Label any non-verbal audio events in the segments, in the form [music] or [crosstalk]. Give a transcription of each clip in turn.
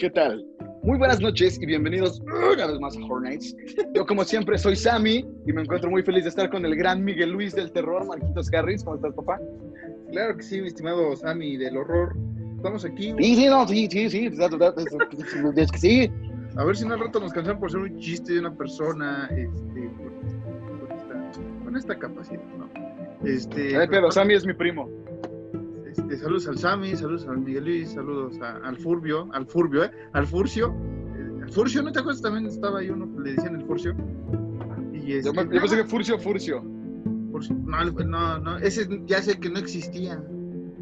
¿Qué tal? Muy buenas noches y bienvenidos una vez más a Horror Nights. Yo, como siempre, soy Sammy y me encuentro muy feliz de estar con el gran Miguel Luis del terror, Marquitos Harris. ¿Cómo estás, papá? Claro que sí, mi estimado Sammy del horror. Estamos aquí. Sí, sí, no, sí, sí, sí. Es que sí. A ver si no al rato nos cansan por ser un chiste de una persona este, con, con esta, con esta capacidad, ¿no? Este, Ay, pero Sammy es mi primo. Este, saludos al Sammy, saludos al Miguel Luis, saludos a- al Furbio, al Furbio, ¿eh? Al Furcio. Eh, Al Furcio, ¿no te acuerdas? También estaba ahí uno que le decían el Furcio. Y Yo, este, me- yo pensé que Furcio, Furcio. Furcio. No, no, no, ese ya sé que no existía.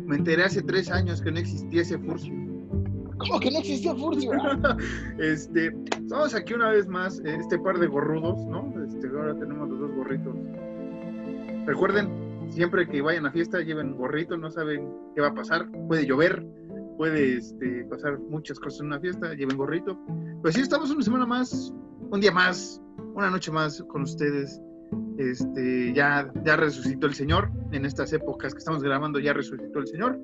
Me enteré hace tres años que no existía ese Furcio. ¿Cómo que no existía Furcio? [laughs] Este, estamos aquí una vez más, eh, este par de gorrudos, ¿no? Este, ahora tenemos los dos gorritos. Recuerden, siempre que vayan a fiesta, lleven gorrito, no saben qué va a pasar. Puede llover, puede este, pasar muchas cosas en una fiesta, lleven gorrito. Pues sí, estamos una semana más, un día más, una noche más con ustedes. Este, ya, ya resucitó el Señor. En estas épocas que estamos grabando, ya resucitó el Señor.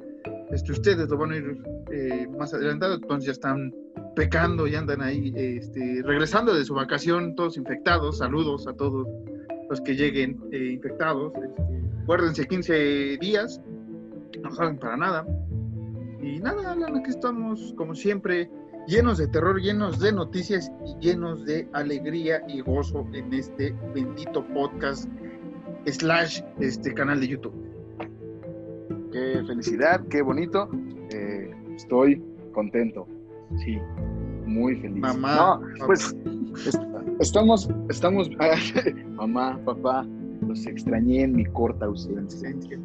Este, ustedes lo van a ir eh, más adelantado, entonces ya están pecando y andan ahí este, regresando de su vacación, todos infectados. Saludos a todos los que lleguen eh, infectados. Este, guárdense 15 días, no saben para nada. Y nada, Alan, aquí estamos, como siempre, llenos de terror, llenos de noticias y llenos de alegría y gozo en este bendito podcast slash este canal de YouTube. Qué felicidad, qué bonito. Eh, estoy contento. Sí, muy feliz. Mamá, No, pues est- estamos, estamos, [laughs] mamá, papá, los extrañé en mi corta ausencia.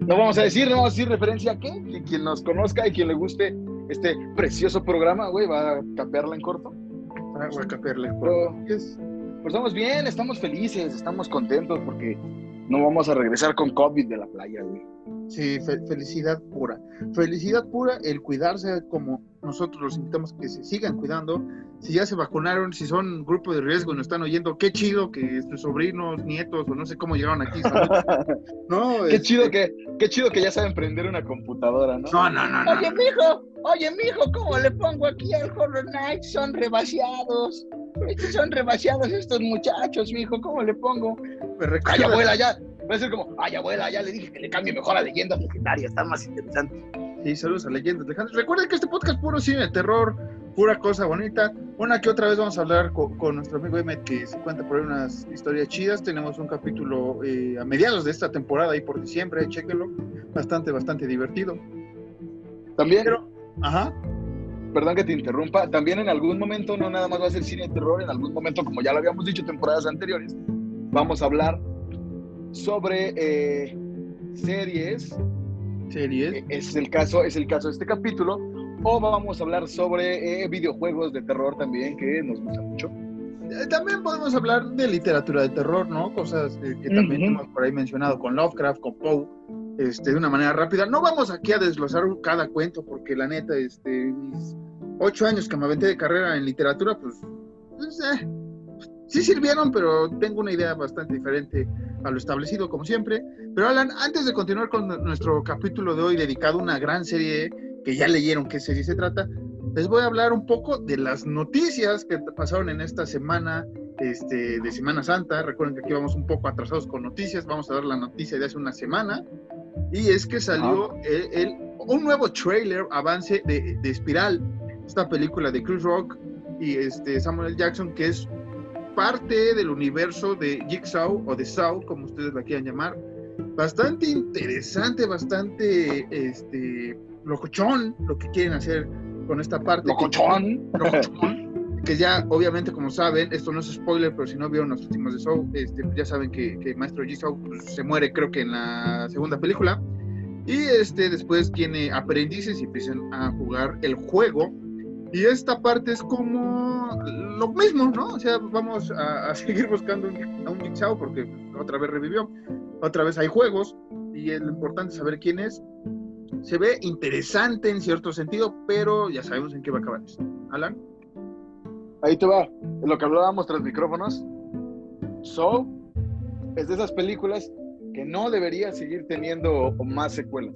No vamos a decir, no vamos a decir referencia a qué. Que quien nos conozca y quien le guste este precioso programa, güey, va a capearla en corto. Ah, voy a pues, pues estamos bien, estamos felices, estamos contentos porque no vamos a regresar con COVID de la playa, güey. Sí, fe- felicidad pura. Felicidad pura el cuidarse como nosotros los invitamos que se sigan cuidando. Si ya se vacunaron, si son grupo de riesgo y nos están oyendo, qué chido que sus sobrinos, nietos o no sé cómo llegaron aquí. ¿sabes? [laughs] No, Qué este, chido que, qué chido que ya saben prender una computadora, ¿no? No, no, no, no. Oye, mijo, oye, mijo, ¿cómo le pongo aquí al Horror Nights? Son rebaseados. Estos son rebaseados estos muchachos, mijo, ¿cómo le pongo? Me Ay, abuela, ya. Va a ser como, ay, abuela, ya le dije que le cambie mejor a leyendas legendarias, está más interesante. Sí, saludos a leyendas lejanas. Recuerden que este podcast es puro cine de terror, pura cosa bonita. Una que otra vez vamos a hablar co- con, nuestro amigo Emmet que se cuenta por ahí unas historias chidas. Tenemos un capítulo eh, a mediados de esta temporada, ahí por diciembre, chéquenlo. Bastante, bastante divertido. También, Pero- Ajá. perdón que te interrumpa, también en algún momento, no nada más va a ser cine de terror, en algún momento, como ya lo habíamos dicho temporadas anteriores, vamos a hablar sobre eh, series Series. Eh, es el caso, es el caso de este capítulo. O vamos a hablar sobre eh, videojuegos de terror también, que nos gusta mucho. Eh, También podemos hablar de literatura de terror, ¿no? Cosas que también Ujú. hemos por ahí mencionado con Lovecraft, con Poe, este, de una manera rápida. No vamos aquí a desglosar cada cuento, porque la neta, este, mis ocho años que me aventé de carrera en literatura, pues, pues, eh, sí sirvieron, pero tengo una idea bastante diferente a lo establecido, como siempre. Pero Alan, antes de continuar con nuestro capítulo de hoy dedicado a una gran serie que ya leyeron qué serie se trata, les voy a hablar un poco de las noticias que pasaron en esta semana este, de Semana Santa. Recuerden que aquí vamos un poco atrasados con noticias. Vamos a dar la noticia de hace una semana. Y es que salió el, el- un nuevo trailer, avance de, de Espiral, esta película de Chris Rock y este, Samuel. Jackson, que es parte del universo de Jigsaw o de Saw, como ustedes la quieran llamar. Bastante interesante, bastante este, locochón lo que quieren hacer con esta parte. Locochón. Locochón, que ya, obviamente, como saben, esto no es spoiler, pero si no vieron los últimos de Saw, este, ya saben que, que Maestro Jigsaw pues, se muere, creo que en la segunda película. Y este después tiene aprendices y empiezan a jugar el juego. Y esta parte es como lo mismo, ¿no? O sea, vamos a, a [laughs] seguir buscando un- a un Jigsaw porque otra vez revivió. Otra vez hay juegos y es lo importante es saber quién es. Se ve interesante en cierto sentido, pero ya sabemos en qué va a acabar esto. Alan. Ahí te va. Lo que hablábamos tras micrófonos. So es de esas películas que no debería seguir teniendo más secuelas.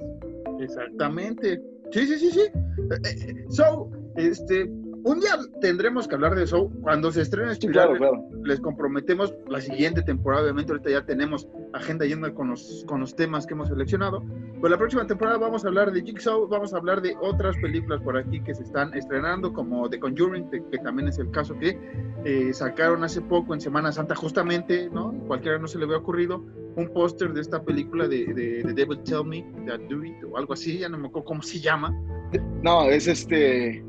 Exactamente. Sí, sí, sí, sí. Eh, eh, so, este, un día tendremos que hablar de eso cuando se estrene Espiral. claro, claro. Les comprometemos la siguiente temporada. Obviamente, ahorita ya tenemos agenda yendo con los, con los temas que hemos seleccionado. Pero la próxima temporada vamos a hablar de Jigsaw, vamos a hablar de otras películas por aquí que se están estrenando, como The Conjuring, que también es el caso que eh, sacaron hace poco en Semana Santa, justamente, ¿no? Cualquiera no se le había ocurrido, un póster de esta película de, de, de Devil Tell Me, That Do It, o algo así, ya no me acuerdo cómo se llama. No, es este.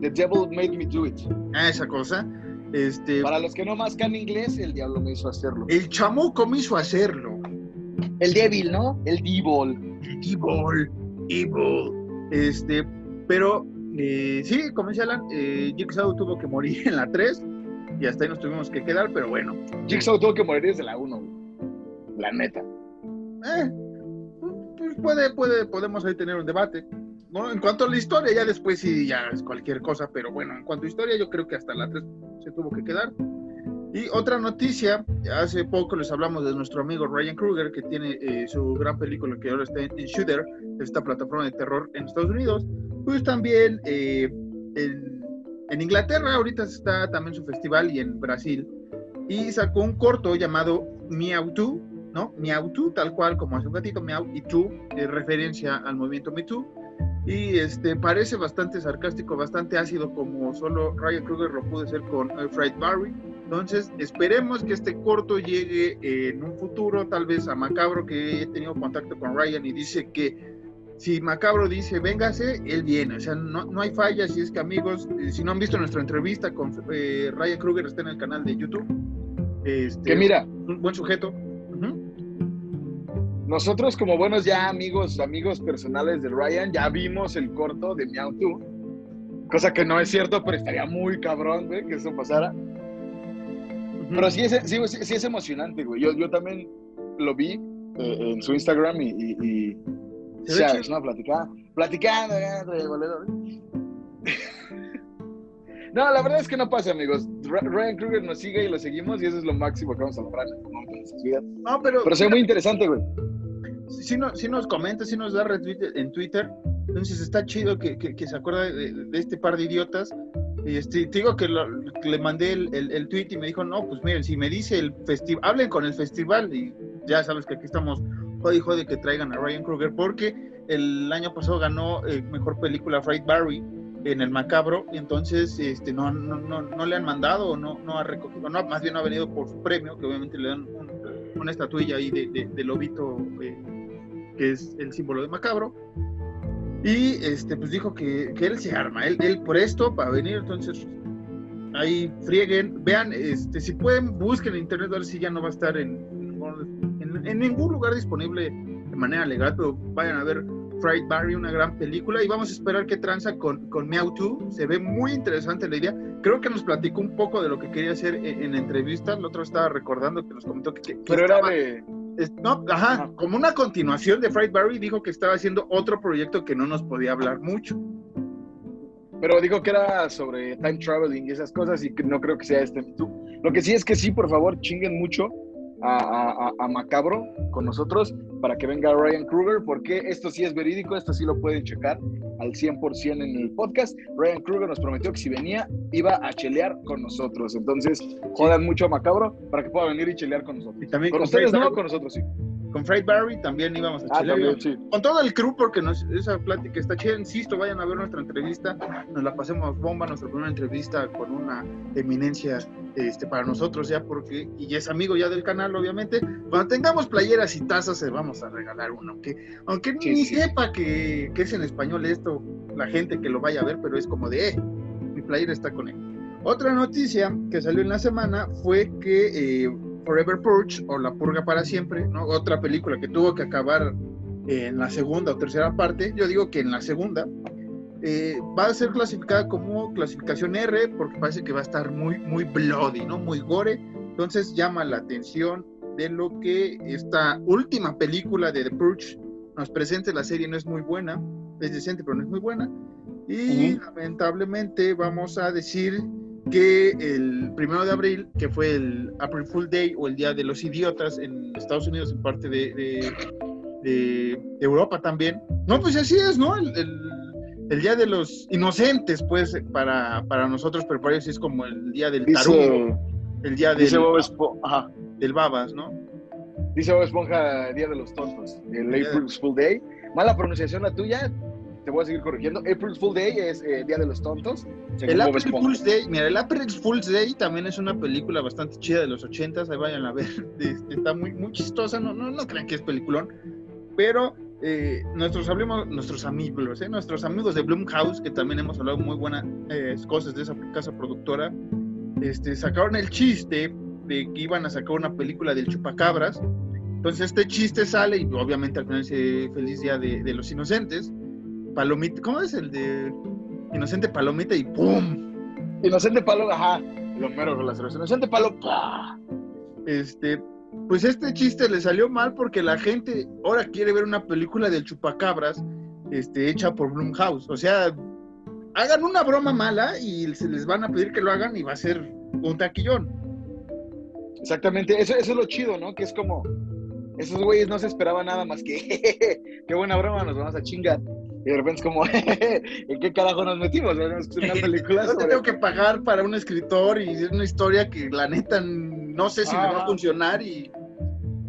The Devil Made Me Do It. Ah, esa cosa. Este, Para los que no mascan inglés, el diablo me hizo hacerlo. el chamuco me hizo hacerlo. El débil, ¿no? El devil. Evil, evil. Este, pero eh, sí, como decía Alan, eh, Jigsaw tuvo que morir [laughs] en la 3 y hasta ahí nos tuvimos que quedar, pero bueno. Jigsaw tuvo que morir desde la 1. La neta. Eh, pues puede, puede, podemos ahí tener un debate. ¿No? En cuanto a la historia, ya después sí, ya es cualquier cosa, pero bueno, en cuanto a historia, yo creo que hasta la 3 se tuvo que quedar. Y otra noticia, hace poco les hablamos de nuestro amigo Ryan Kruger, que tiene eh, su gran película que ahora está en, en Shooter, esta plataforma de terror en Estados Unidos. Pues también eh, en, en Inglaterra ahorita está también su festival y en Brasil. Y sacó un corto llamado Meow 2, ¿no? Meow 2, tal cual como hace un gatito, Meow y 2, en referencia al movimiento Me Too. Y este, parece bastante sarcástico, bastante ácido, como solo Ryan Kruger lo pudo hacer con Fright Barry. Entonces, esperemos que este corto llegue eh, en un futuro, tal vez a Macabro, que he tenido contacto con Ryan y dice que si Macabro dice véngase, él viene. O sea, no, no hay fallas. Si es que, amigos, eh, si no han visto nuestra entrevista con eh, Ryan Kruger, está en el canal de YouTube. Este, Que mira, un buen sujeto. Ujú. Nosotros como buenos ya amigos, amigos personales de Ryan, ya vimos el corto de Meow 2. Cosa que no es cierto, pero estaría muy cabrón, güey, que eso pasara. Pero sí es, sí, es emocionante, güey. Yo, yo también lo vi eh, en su Instagram y, y, y sabes. ¿no? Platicando, platicando. [laughs] No, la verdad es que no pasa, amigos. Ryan Kruger nos sigue y lo seguimos y eso es lo máximo que vamos a lograr en este momento vidas. No, pero, Pero se ve muy interesante, güey. Si, no- si nos comenta, si nos da retweet en Twitter, entonces está chido que, que- que se acuerda de, de este par de idiotas. Y este, te digo que, lo- le mandé el, el, el tweet y me dijo, no, pues miren, si me dice el festival, hablen con el festival y ya sabes que aquí estamos jode y jode que traigan a Ryan Kruger porque el año pasado ganó eh, mejor película Fright Barry en el macabro y entonces este no no, no, no le han mandado o no, no ha recogido no más bien no ha venido por su premio que obviamente le dan un- una estatuilla ahí de, de, de lobito eh, que es el símbolo de macabro y este pues dijo que, que él se arma él, él por esto para venir entonces ahí frieguen vean este si pueden busquen en internet a ver si ya no va a estar en, en, en ningún lugar disponible de manera legal pero vayan a ver Fright Barry, una gran película, y vamos a esperar qué tranza con, con Meow 2. Se ve muy interesante la idea. Creo que nos platicó un poco de lo que quería hacer en, en la entrevista. El otro estaba recordando que nos comentó que, que- que Pero era estaba- de. Es- no, ajá, como una continuación de Fright Barry, dijo que estaba haciendo otro proyecto que no nos podía hablar mucho. Pero dijo que era sobre time traveling y esas cosas y que no creo que sea este. Lo que sí es que sí, por favor, chinguen mucho a, a- a- a Macabro con nosotros para que venga Ryan Kruger, porque esto sí es verídico, esto sí lo pueden checar al 100% en el podcast. Ryan Kruger nos prometió que si venía iba a chelear con nosotros. Entonces, jodan mucho a Macabro para que pueda venir y chelear con nosotros. Y también Con con, ustedes Fright no, Barry, con nosotros sí. con Fright Barry también íbamos a Ah, chelear, también, íbamos- sí. con todo el crew, porque nos- esa plática está chida. Insisto, vayan a ver nuestra entrevista. Nos la pasemos bomba, nuestra primera entrevista con una eminencia este, para nosotros, ya porque, y es amigo ya del canal, obviamente. Cuando tengamos playeras y tazas, se vamos a regalar uno. Aunque, aunque Sí, ni sí. sepa que, que es en español esto, la gente que lo vaya a ver, pero es como de, eh, mi playera está con él. Otra noticia que salió en la semana fue que eh, Forever Purge o La Purga para Siempre, ¿no? otra película que tuvo que acabar en la segunda o tercera parte, yo digo que en la segunda, eh, va a ser clasificada como clasificación R porque parece que va a estar muy, muy bloody, ¿no? Muy gore. Entonces llama la atención de lo que esta última película de The Purge nos presenta. La serie no es muy buena, es decente, pero no es muy buena. Y lamentablemente vamos a decir que el primero de abril, que fue el April Fool Day o el Día de los Idiotas en Estados Unidos, en parte de, de- de Europa también. No, pues así es, ¿no? El, el, Día de los Inocentes, pues, para, para nosotros, pero para ellos es como el Día del Tarugo, el Día del, del Babas, ¿no? Dice Bob Esponja, Día de los Tontos, el April Fool Day. Mala pronunciación la tuya, te voy a seguir corrigiendo. April Fool Day es eh, Día de los Tontos. El April Fool's Day, mira, el April Fool's Day también es una película bastante chida de los ochentas, ahí vayan a ver, [laughs] este, está muy, muy chistosa, no, no, no crean que es peliculón, pero eh, nuestros, hablemos, nuestros amigos, eh, nuestros amigos de Bloomhouse, que también hemos hablado muy buenas eh, cosas de esa casa productora, este, sacaron el chiste de que iban a sacar una película del chupacabras. Entonces este chiste sale y obviamente al final dice Feliz Día de, de los Inocentes. Palomita, ¿cómo es el de Inocente Palomita y ¡pum! Inocente Palomita, ajá, lo mero con las Inocente Palomita. Este, pues este chiste le salió mal porque la gente ahora quiere ver una película del chupacabras este, hecha por Blumhouse. O sea, hagan una broma mala y se les van a pedir que lo hagan y va a ser un taquillón. Exactamente, eso, eso es lo chido, ¿no? Que es como, esos güeyes no se esperaban nada más que, [laughs] qué buena broma, nos vamos a chingar. Y de repente es como, [laughs] ¿en qué carajo nos metimos? Una película no tengo que pagar para un escritor y es una historia que la neta no sé si me va a funcionar y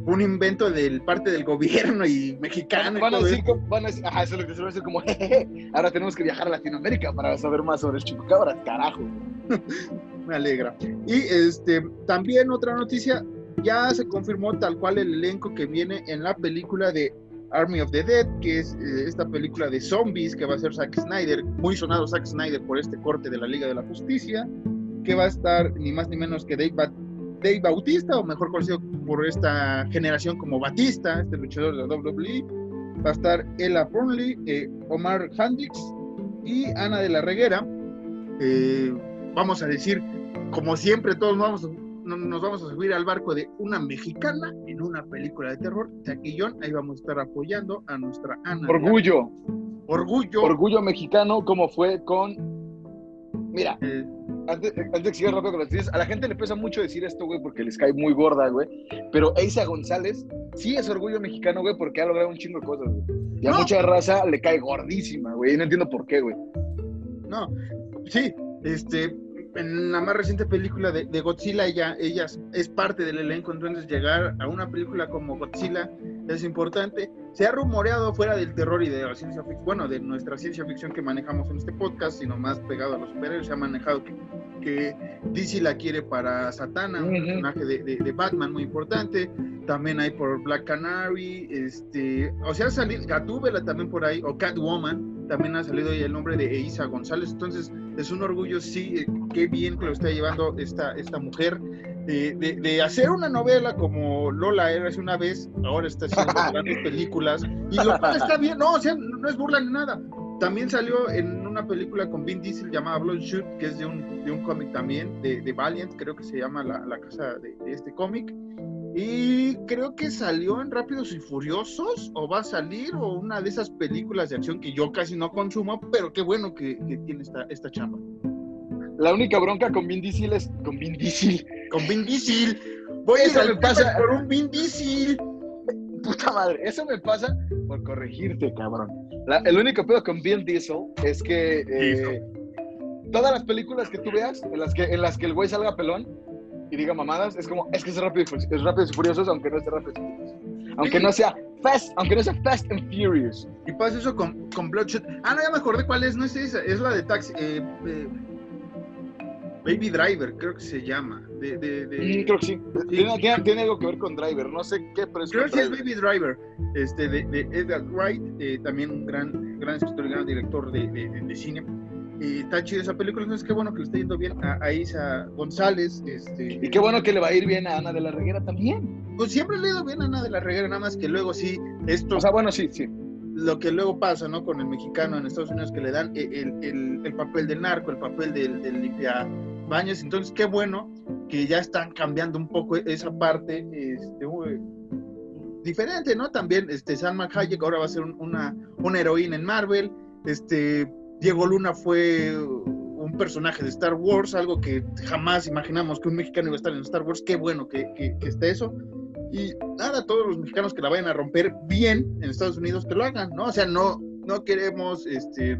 un invento del parte del gobierno y mexicano. Van, a decir, van a decir, ajá, eso es lo que se va a decir como, [laughs] ahora tenemos que viajar a Latinoamérica para saber más sobre el chupacabras, carajo. [laughs] me alegra. Y este, también otra noticia, ya se confirmó tal cual el elenco que viene en la película de Army of the Dead, que es eh, esta película de zombies que va a ser Zack Snyder, muy sonado Zack Snyder por este corte de la Liga de la Justicia, que va a estar ni más ni menos que Dave, Bautista, o mejor conocido por esta generación como Batista, este luchador de la WWE. Va a estar Ella Burnley, eh, Omar Hendricks y Ana de la Reguera. Eh, vamos a decir, como siempre, todos vamos nos vamos a subir al barco de una mexicana en una película de terror. Taquillón, ahí vamos a estar apoyando a nuestra Ana. Orgullo. Orgullo. Orgullo mexicano, como fue con. Mira, eh. antes, antes de seguir rápido con las noticias, a la gente le pesa mucho decir esto, güey, porque les cae muy gorda, güey. Pero Eisa González sí es orgullo mexicano, güey, porque ha logrado un chingo de cosas, güey. Y a mucha raza le cae gordísima, güey. Y no entiendo por qué, güey. No, sí, este, en la más reciente película de, Godzilla, ella, ella es parte del elenco, entonces llegar a una película como Godzilla es importante. Se ha rumoreado fuera del terror y de la ciencia ficción, bueno, de nuestra ciencia ficción que manejamos en este podcast, sino más pegado a los superhéroes, se ha manejado que, que DC la quiere para Satana, un personaje de, de, Batman muy importante. También hay por Black Canary, este, o sea, ha salido Gatúbela también por ahí, o Catwoman, también ha salido ahí el nombre de Isa González. Entonces, es un orgullo, sí, eh, qué bien que lo está llevando esta, esta mujer. de, hacer una novela como Lola era hace una vez, ahora está haciendo [laughs] grandes películas, y lo cual está bien, no, o sea, no es burla ni nada. También salió en una película con Vin Diesel llamada Bloodshot, que es de un, de un cómic también, de, de, Valiant, creo que se llama la, la casa de, de este cómic. Y creo que salió en Rápidos y Furiosos, o va a salir, o una de esas películas de acción que yo casi no consumo, pero qué bueno que, tiene esta, esta chamba. La única bronca con Vin Diesel es con Vin Diesel. Con Vin Diesel. Voy eso a me pasa por un Vin Diesel. Puta madre, eso me pasa por corregirte, cabrón. el único pedo con Vin Diesel es que eh, todas las películas que tú veas, en las que, en las que el güey salga pelón, y diga mamadas, es como, es que es rápido, es rápido y furioso, aunque no esté rápido y furioso. Aunque no sea Fast, aunque no sea Fast and Furious. Y pasa eso con, con Bloodshot. Ah, no, ya me acordé cuál es, no es esa, es la de Taxi. Eh, eh, Baby Driver, creo que se llama. De, de, de... Mm, creo que sí. Tiene, tiene, algo que ver con Driver, no sé qué, pero es Creo que es Baby Driver, este, de, de Edgar Wright, eh, también un gran, gran escritor y gran director de, cine y está chido esa película, entonces qué bueno que le esté yendo bien a, Isa González. Este, y qué bueno que le va a ir bien a Ana de la Reguera también. Pues siempre le ha ido bien a Ana de la Reguera, nada más que luego sí, esto... O sea, bueno, sí, sí. Lo que luego pasa, ¿no? Con el mexicano en Estados Unidos que le dan el, el, el papel del narco, el papel del, del limpia baños, entonces qué bueno que ya están cambiando un poco esa parte, este, diferente, ¿no? También, este, Salma Hayek ahora va a ser una, una heroína en Marvel, este, Diego Luna fue un personaje de Star Wars, algo que jamás imaginamos que un mexicano iba a estar en Star Wars. Qué bueno que, que, esté eso. Y nada, todos los mexicanos que la vayan a romper bien en Estados Unidos, que lo hagan, ¿no? O sea, no, no queremos este,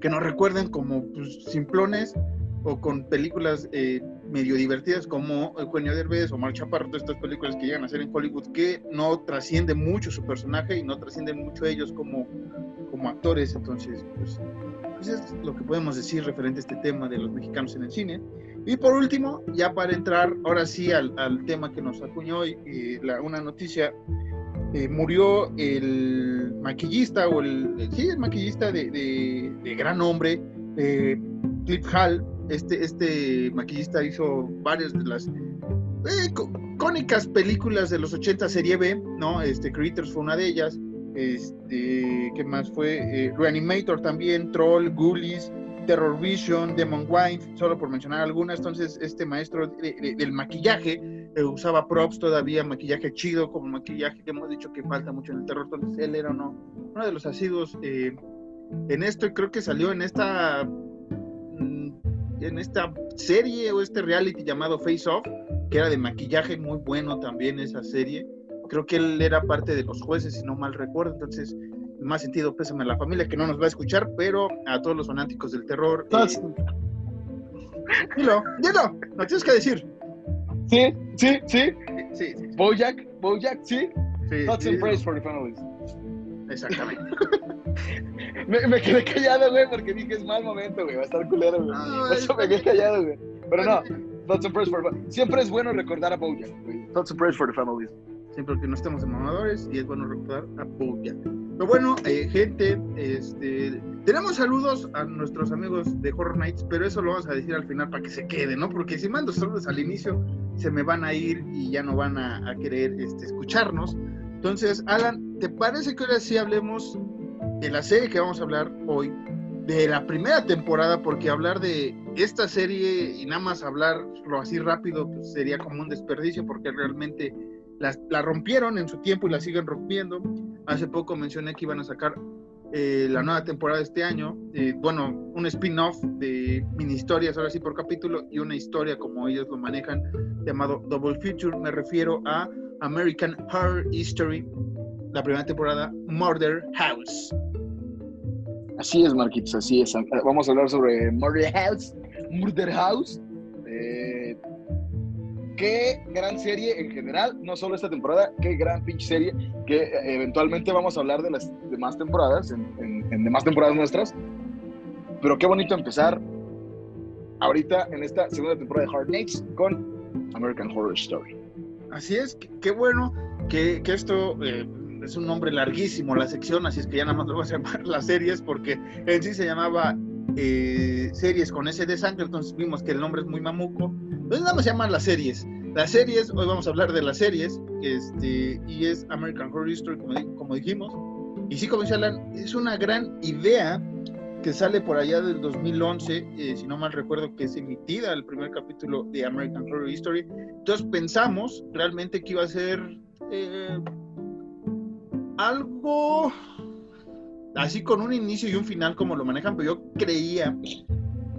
que nos recuerden como pues, simplones o con películas eh, medio divertidas como Eugenio Derbez o Mar Chaparro, de estas películas que llegan a ser en Hollywood que no trascienden mucho su personaje y no trascienden mucho ellos como, como actores. Entonces, pues, pues, es lo que podemos decir referente a este tema de los mexicanos en el cine. Y por último, ya para entrar ahora sí al, al tema que nos acuñó hoy, eh, una noticia, eh, murió el maquillista o el, sí, el maquillista de, de, de gran nombre, eh, Cliff Hall, este, este maquillista hizo varias de las eh, cónicas películas de los 80 serie B, ¿no? Este, Critters fue una de ellas. Este, ¿qué más fue? Eh, Reanimator también, Troll, Ghoulies, Terror Vision, Demon Wife, solo por mencionar algunas. Entonces, este maestro de, de, del maquillaje eh, usaba props todavía, maquillaje chido, como maquillaje que hemos dicho que falta mucho en el terror. Entonces, él era uno, uno de los asiduos en esto y creo que salió en esta en esta serie o este reality llamado Face Off, que era de maquillaje muy bueno también esa serie. Creo que él era parte de los jueces, si no mal recuerdo. Entonces, en más sentido, pésame a la familia que no nos va a escuchar, pero a todos los fanáticos del terror. Eh, dilo, dilo, no tienes que decir. Sí, sí, sí. Sí, sí, Bojack, Bojack, sí. sí, Thoughts sí, and praise for the families. Exactamente. [laughs] Me, me quedé callado, güey, porque dije es mal momento, güey. Va a estar culero, güey. No, Por eso me quedé callado, güey. Pero no, Thoughts and prayers for the families. Siempre es bueno recordar a Bojack, güey. Thoughts and prayers for the families. Siempre que no estemos en mamadores y es bueno recordar a Bojack. Pero bueno, eh, gente, este, tenemos saludos a nuestros amigos de Horror Nights, pero eso lo vamos a decir al final para que se quede, ¿no? Porque si mando saludos al inicio, se me van a ir y ya no van a, a querer este, escucharnos. Entonces, Alan, ¿te parece que ahora sí hablemos de la serie que vamos a hablar hoy? De la primera temporada, porque hablar de esta serie y nada más hablarlo así rápido, pues sería como un desperdicio, porque realmente la, la rompieron en su tiempo y la siguen rompiendo. Hace poco mencioné que iban a sacar eh, la nueva temporada este año, eh, bueno, un spin-off de mini historias, ahora sí por capítulo, y una historia como ellos lo manejan, llamado Double Feature. Me refiero a American Horror History, la primera temporada, Murder House. Así es, Marquitos, así es. Vamos a hablar sobre Murder House. Murder House. Eh, qué gran serie en general, no solo esta temporada, qué gran pinche serie, que eh, eventualmente vamos a hablar de las demás temporadas, en, en, en demás temporadas nuestras. Pero qué bonito empezar ahorita en esta segunda temporada de Hard Knocks con American Horror Story. Así es, qué, qué bueno que, que esto eh, es un nombre larguísimo, la sección, así es que ya nada más lo voy a llamar las series, porque en sí se llamaba eh, series con S de sangre, entonces vimos que el nombre es muy mamuco. Entonces nada más se llaman las series. Las series, hoy vamos a hablar de las series, este, y es American Horror History, como, como dijimos. Y sí, como dice Alan, es una gran idea que sale por allá del 2011, eh, si no mal recuerdo, que es emitida el primer capítulo de American Horror History. Entonces pensamos realmente que iba a ser eh, algo así con un inicio y un final como lo manejan, pero yo creía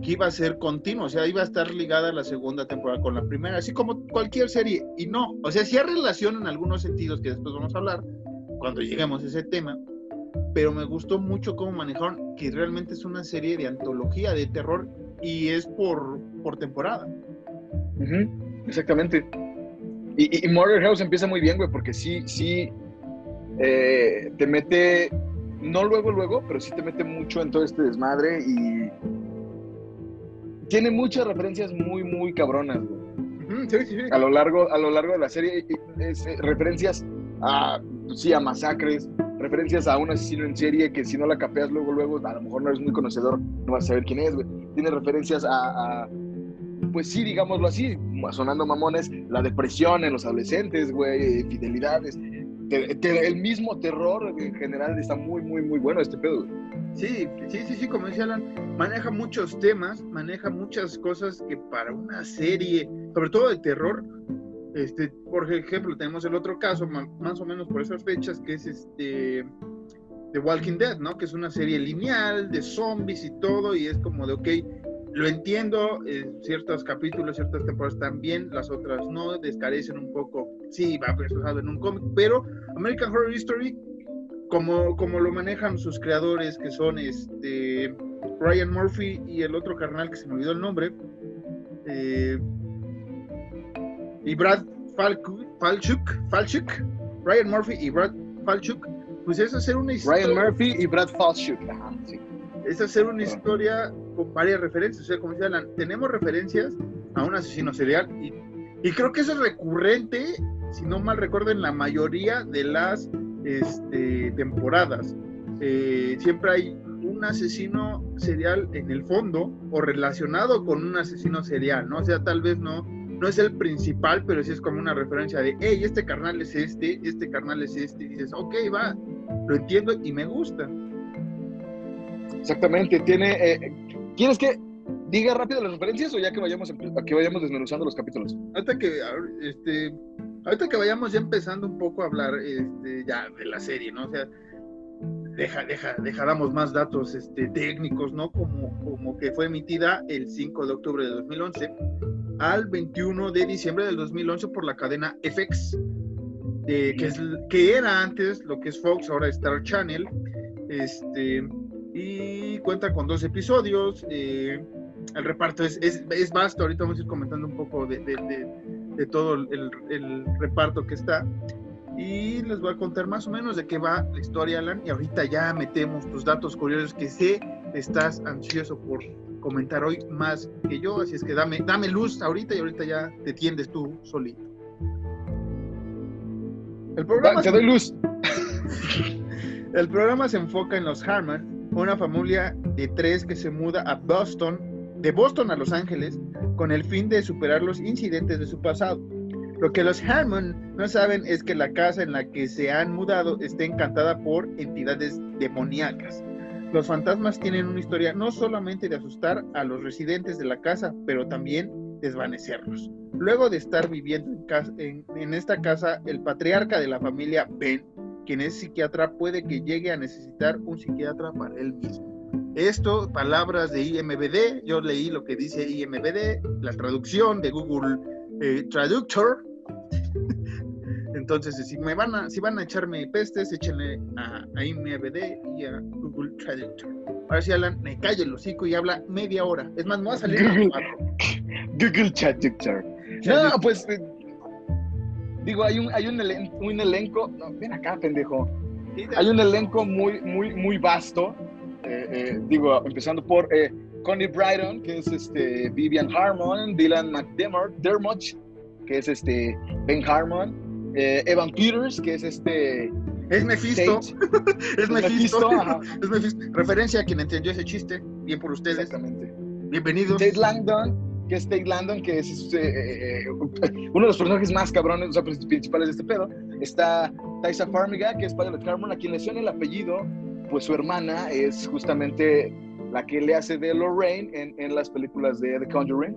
que iba a ser continuo, o sea, iba a estar ligada la segunda temporada con la primera, así como cualquier serie, y no, o sea, sí hay relación en algunos sentidos que después vamos a hablar cuando lleguemos a ese tema, pero me gustó mucho cómo manejaron que realmente es una serie de antología de terror y es por, por temporada. Exactamente. Y, y, y Murder House empieza muy bien, güey, porque sí, sí eh, te mete, no luego, luego, pero sí te mete mucho en todo este desmadre y tiene muchas referencias muy, muy cabronas, güey. Ujú, sí, sí, sí. A lo largo, a lo largo de la serie, y es, eh, referencias a, pues sí, a masacres, referencias a un asesino en serie que si no la capeas luego, luego, a lo mejor no eres muy conocedor, no vas a saber quién es, güey. Tiene referencias a, a, pues sí, digámoslo así, sonando mamones, la depresión en los adolescentes, güey, fidelidades. El mismo terror en general está muy, muy, muy bueno este pedo. Sí, sí, sí, sí, como decía Alan, maneja muchos temas, maneja muchas cosas que para una serie, sobre todo de terror, este, por ejemplo, tenemos el otro caso, más o menos por esas fechas, que es este The Walking Dead, ¿no? Que es una serie lineal de zombies y todo, y es como de, ok, lo entiendo, en ciertos capítulos, ciertas temporadas también, las otras no, descarecen un poco. Sí, va reflejado en un cómic, pero American Horror History, como, como lo manejan sus creadores, que son este Ryan Murphy y el otro carnal que se me olvidó el nombre, eh, y Brad Falchuk, Falchuk, Ryan Murphy y Brad Falchuk, pues es hacer una historia. Ryan Murphy y Brad Falchuk. Ajá, sí. Es hacer una historia con varias referencias. O sea, como decía Alan, tenemos referencias a un asesino serial y, y creo que eso es recurrente, si no mal recuerdo, en la mayoría de las este, temporadas. Eh, siempre hay un asesino serial en el fondo o relacionado con un asesino serial, ¿no? O sea, tal vez no, no es el principal, pero sí es como una referencia de, hey, este carnal es este, este carnal es este, y dices, ok, va, lo entiendo y me gusta. Exactamente, tiene... eh, ¿Quieres que diga rápido las referencias o ya que vayamos, a que vayamos desmenuzando los capítulos? Ahorita que, este, ahorita que vayamos ya empezando un poco a hablar este, ya de la serie, ¿no? O sea, deja, deja, damos más datos este, técnicos, ¿no? Como, como que fue emitida el 5 de octubre de 2011 al 21 de diciembre del 2011 por la cadena FX, eh, que, es, que era antes lo que es Fox, ahora Star Channel, este, y cuenta con dos episodios. Eh, el reparto es, es, es, vasto, ahorita vamos a ir comentando un poco de, de, de, de todo el, el, reparto que está. Y les voy a contar más o menos de qué va la historia, Alan. Y ahorita ya metemos tus datos curiosos que sé estás ansioso por comentar hoy más que yo. Así es que dame, dame luz ahorita y ahorita ya te tiendes tú solito. El programa te doy luz. [laughs] El programa se enfoca en los Harman, una familia de tres que se muda a Boston, de Boston a Los Ángeles, con el fin de superar los incidentes de su pasado. Lo que los Harmon no saben es que la casa en la que se han mudado está encantada por entidades demoníacas. Los fantasmas tienen una historia no solamente de asustar a los residentes de la casa, pero también desvanecerlos. Luego de estar viviendo en esta casa, el patriarca de la familia, Ben, quien es psiquiatra, puede que llegue a necesitar un psiquiatra para él mismo. Esto, palabras de IMBD, yo leí lo que dice IMBD, la traducción de Google eh, Traductor. [laughs] Entonces, si me van a, si van a echarme pestes, échenle a, a IMBD y a Google Traductor. Ahora sí, Alan, me calle el hocico y habla media hora. Es más, me va a salir Google, [laughs] Traductor. No, pues digo, hay un, hay un, elen un elenco. No, ven acá, pendejo. Hay un elenco muy, muy, muy vasto. Eh, eh, digo, empezando por eh, Connie Bryton, que es este Vivian Harmon, Dylan McDermott, que es este Ben Harmon, eh, Evan Peters, que es este es Mephisto. [laughs] es Mephisto. es Mephisto. Referencia a quien entendió ese chiste. Bien por ustedes. Exactamente. Bienvenidos. Tate Langdon, que es Tate Langdon, que es eh, eh, [laughs] uno de los personajes más cabrones, o sea, principales de este pedo. Está Taisa Farmiga, que es Violet Harmon, a quien le suena el apellido, pues su hermana es justamente la que le hace de Lorraine en, en las películas de The Conjuring.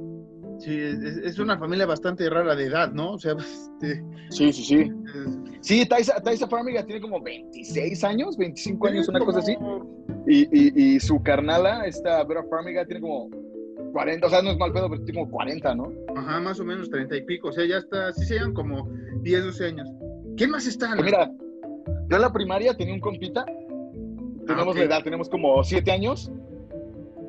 Sí, es, es, una familia bastante rara de edad, ¿no? O sea, [laughs] este, sí, sí, sí. Sí, Taisa, Taisa Farmiga tiene como 26 años, 25 años, una cosa así. Y, y, y, su carnala, esta Vera Farmiga, tiene como 40, o sea, no es mal pedo, pero como 40, ¿no? Ajá, más o menos 30 y pico, o sea, ya está, sí se llevan como 10, 12 años. ¿Quién más está? Pues mira, yo en la primaria tenía un compita, tenemos ah, okay. la edad, tenemos como 7 años,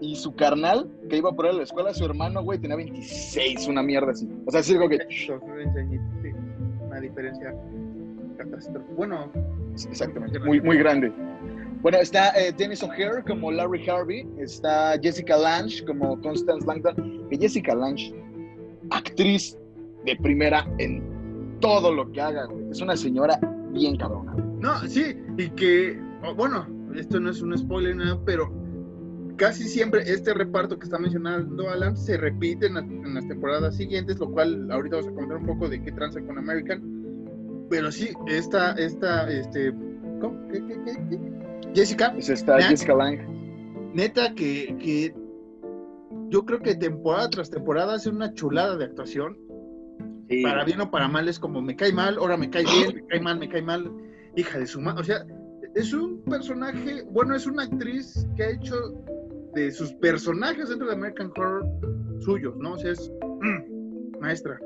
y su carnal, que iba por él a la escuela, su hermano, güey, tenía 26, una mierda así. O sea, sí digo que... Una diferencia catastrófica. Bueno... Exactamente, muy, muy grande. Bueno, está eh, Dennis O'Hare como Larry Harvey, está Jessica Lange como Constance Langdon, que Jessica Lange, actriz de primera en todo lo que haga, güey. Es una señora bien cabrona. No, sí, y que, oh, bueno, esto no es un spoiler, nada, pero casi siempre este reparto que está mencionando Alan se repite en, la, en, las temporadas siguientes, lo cual ahorita vamos a comentar un poco de qué tranza con American. Pero sí, esta, esta, este, ¿cómo? ¿Qué, qué, qué, qué? Jessica. Pues está neta, Jessica Lang. Neta que, que yo creo que temporada tras temporada hace una chulada de actuación. Sí. Para bien o para mal es como me cae mal, ahora me cae bien, me cae mal, me cae mal. Hija de su madre. O sea, es un personaje, bueno, es una actriz que ha hecho de sus personajes dentro de American Horror suyos, ¿no? O sea, es mm, [clears throat] maestra.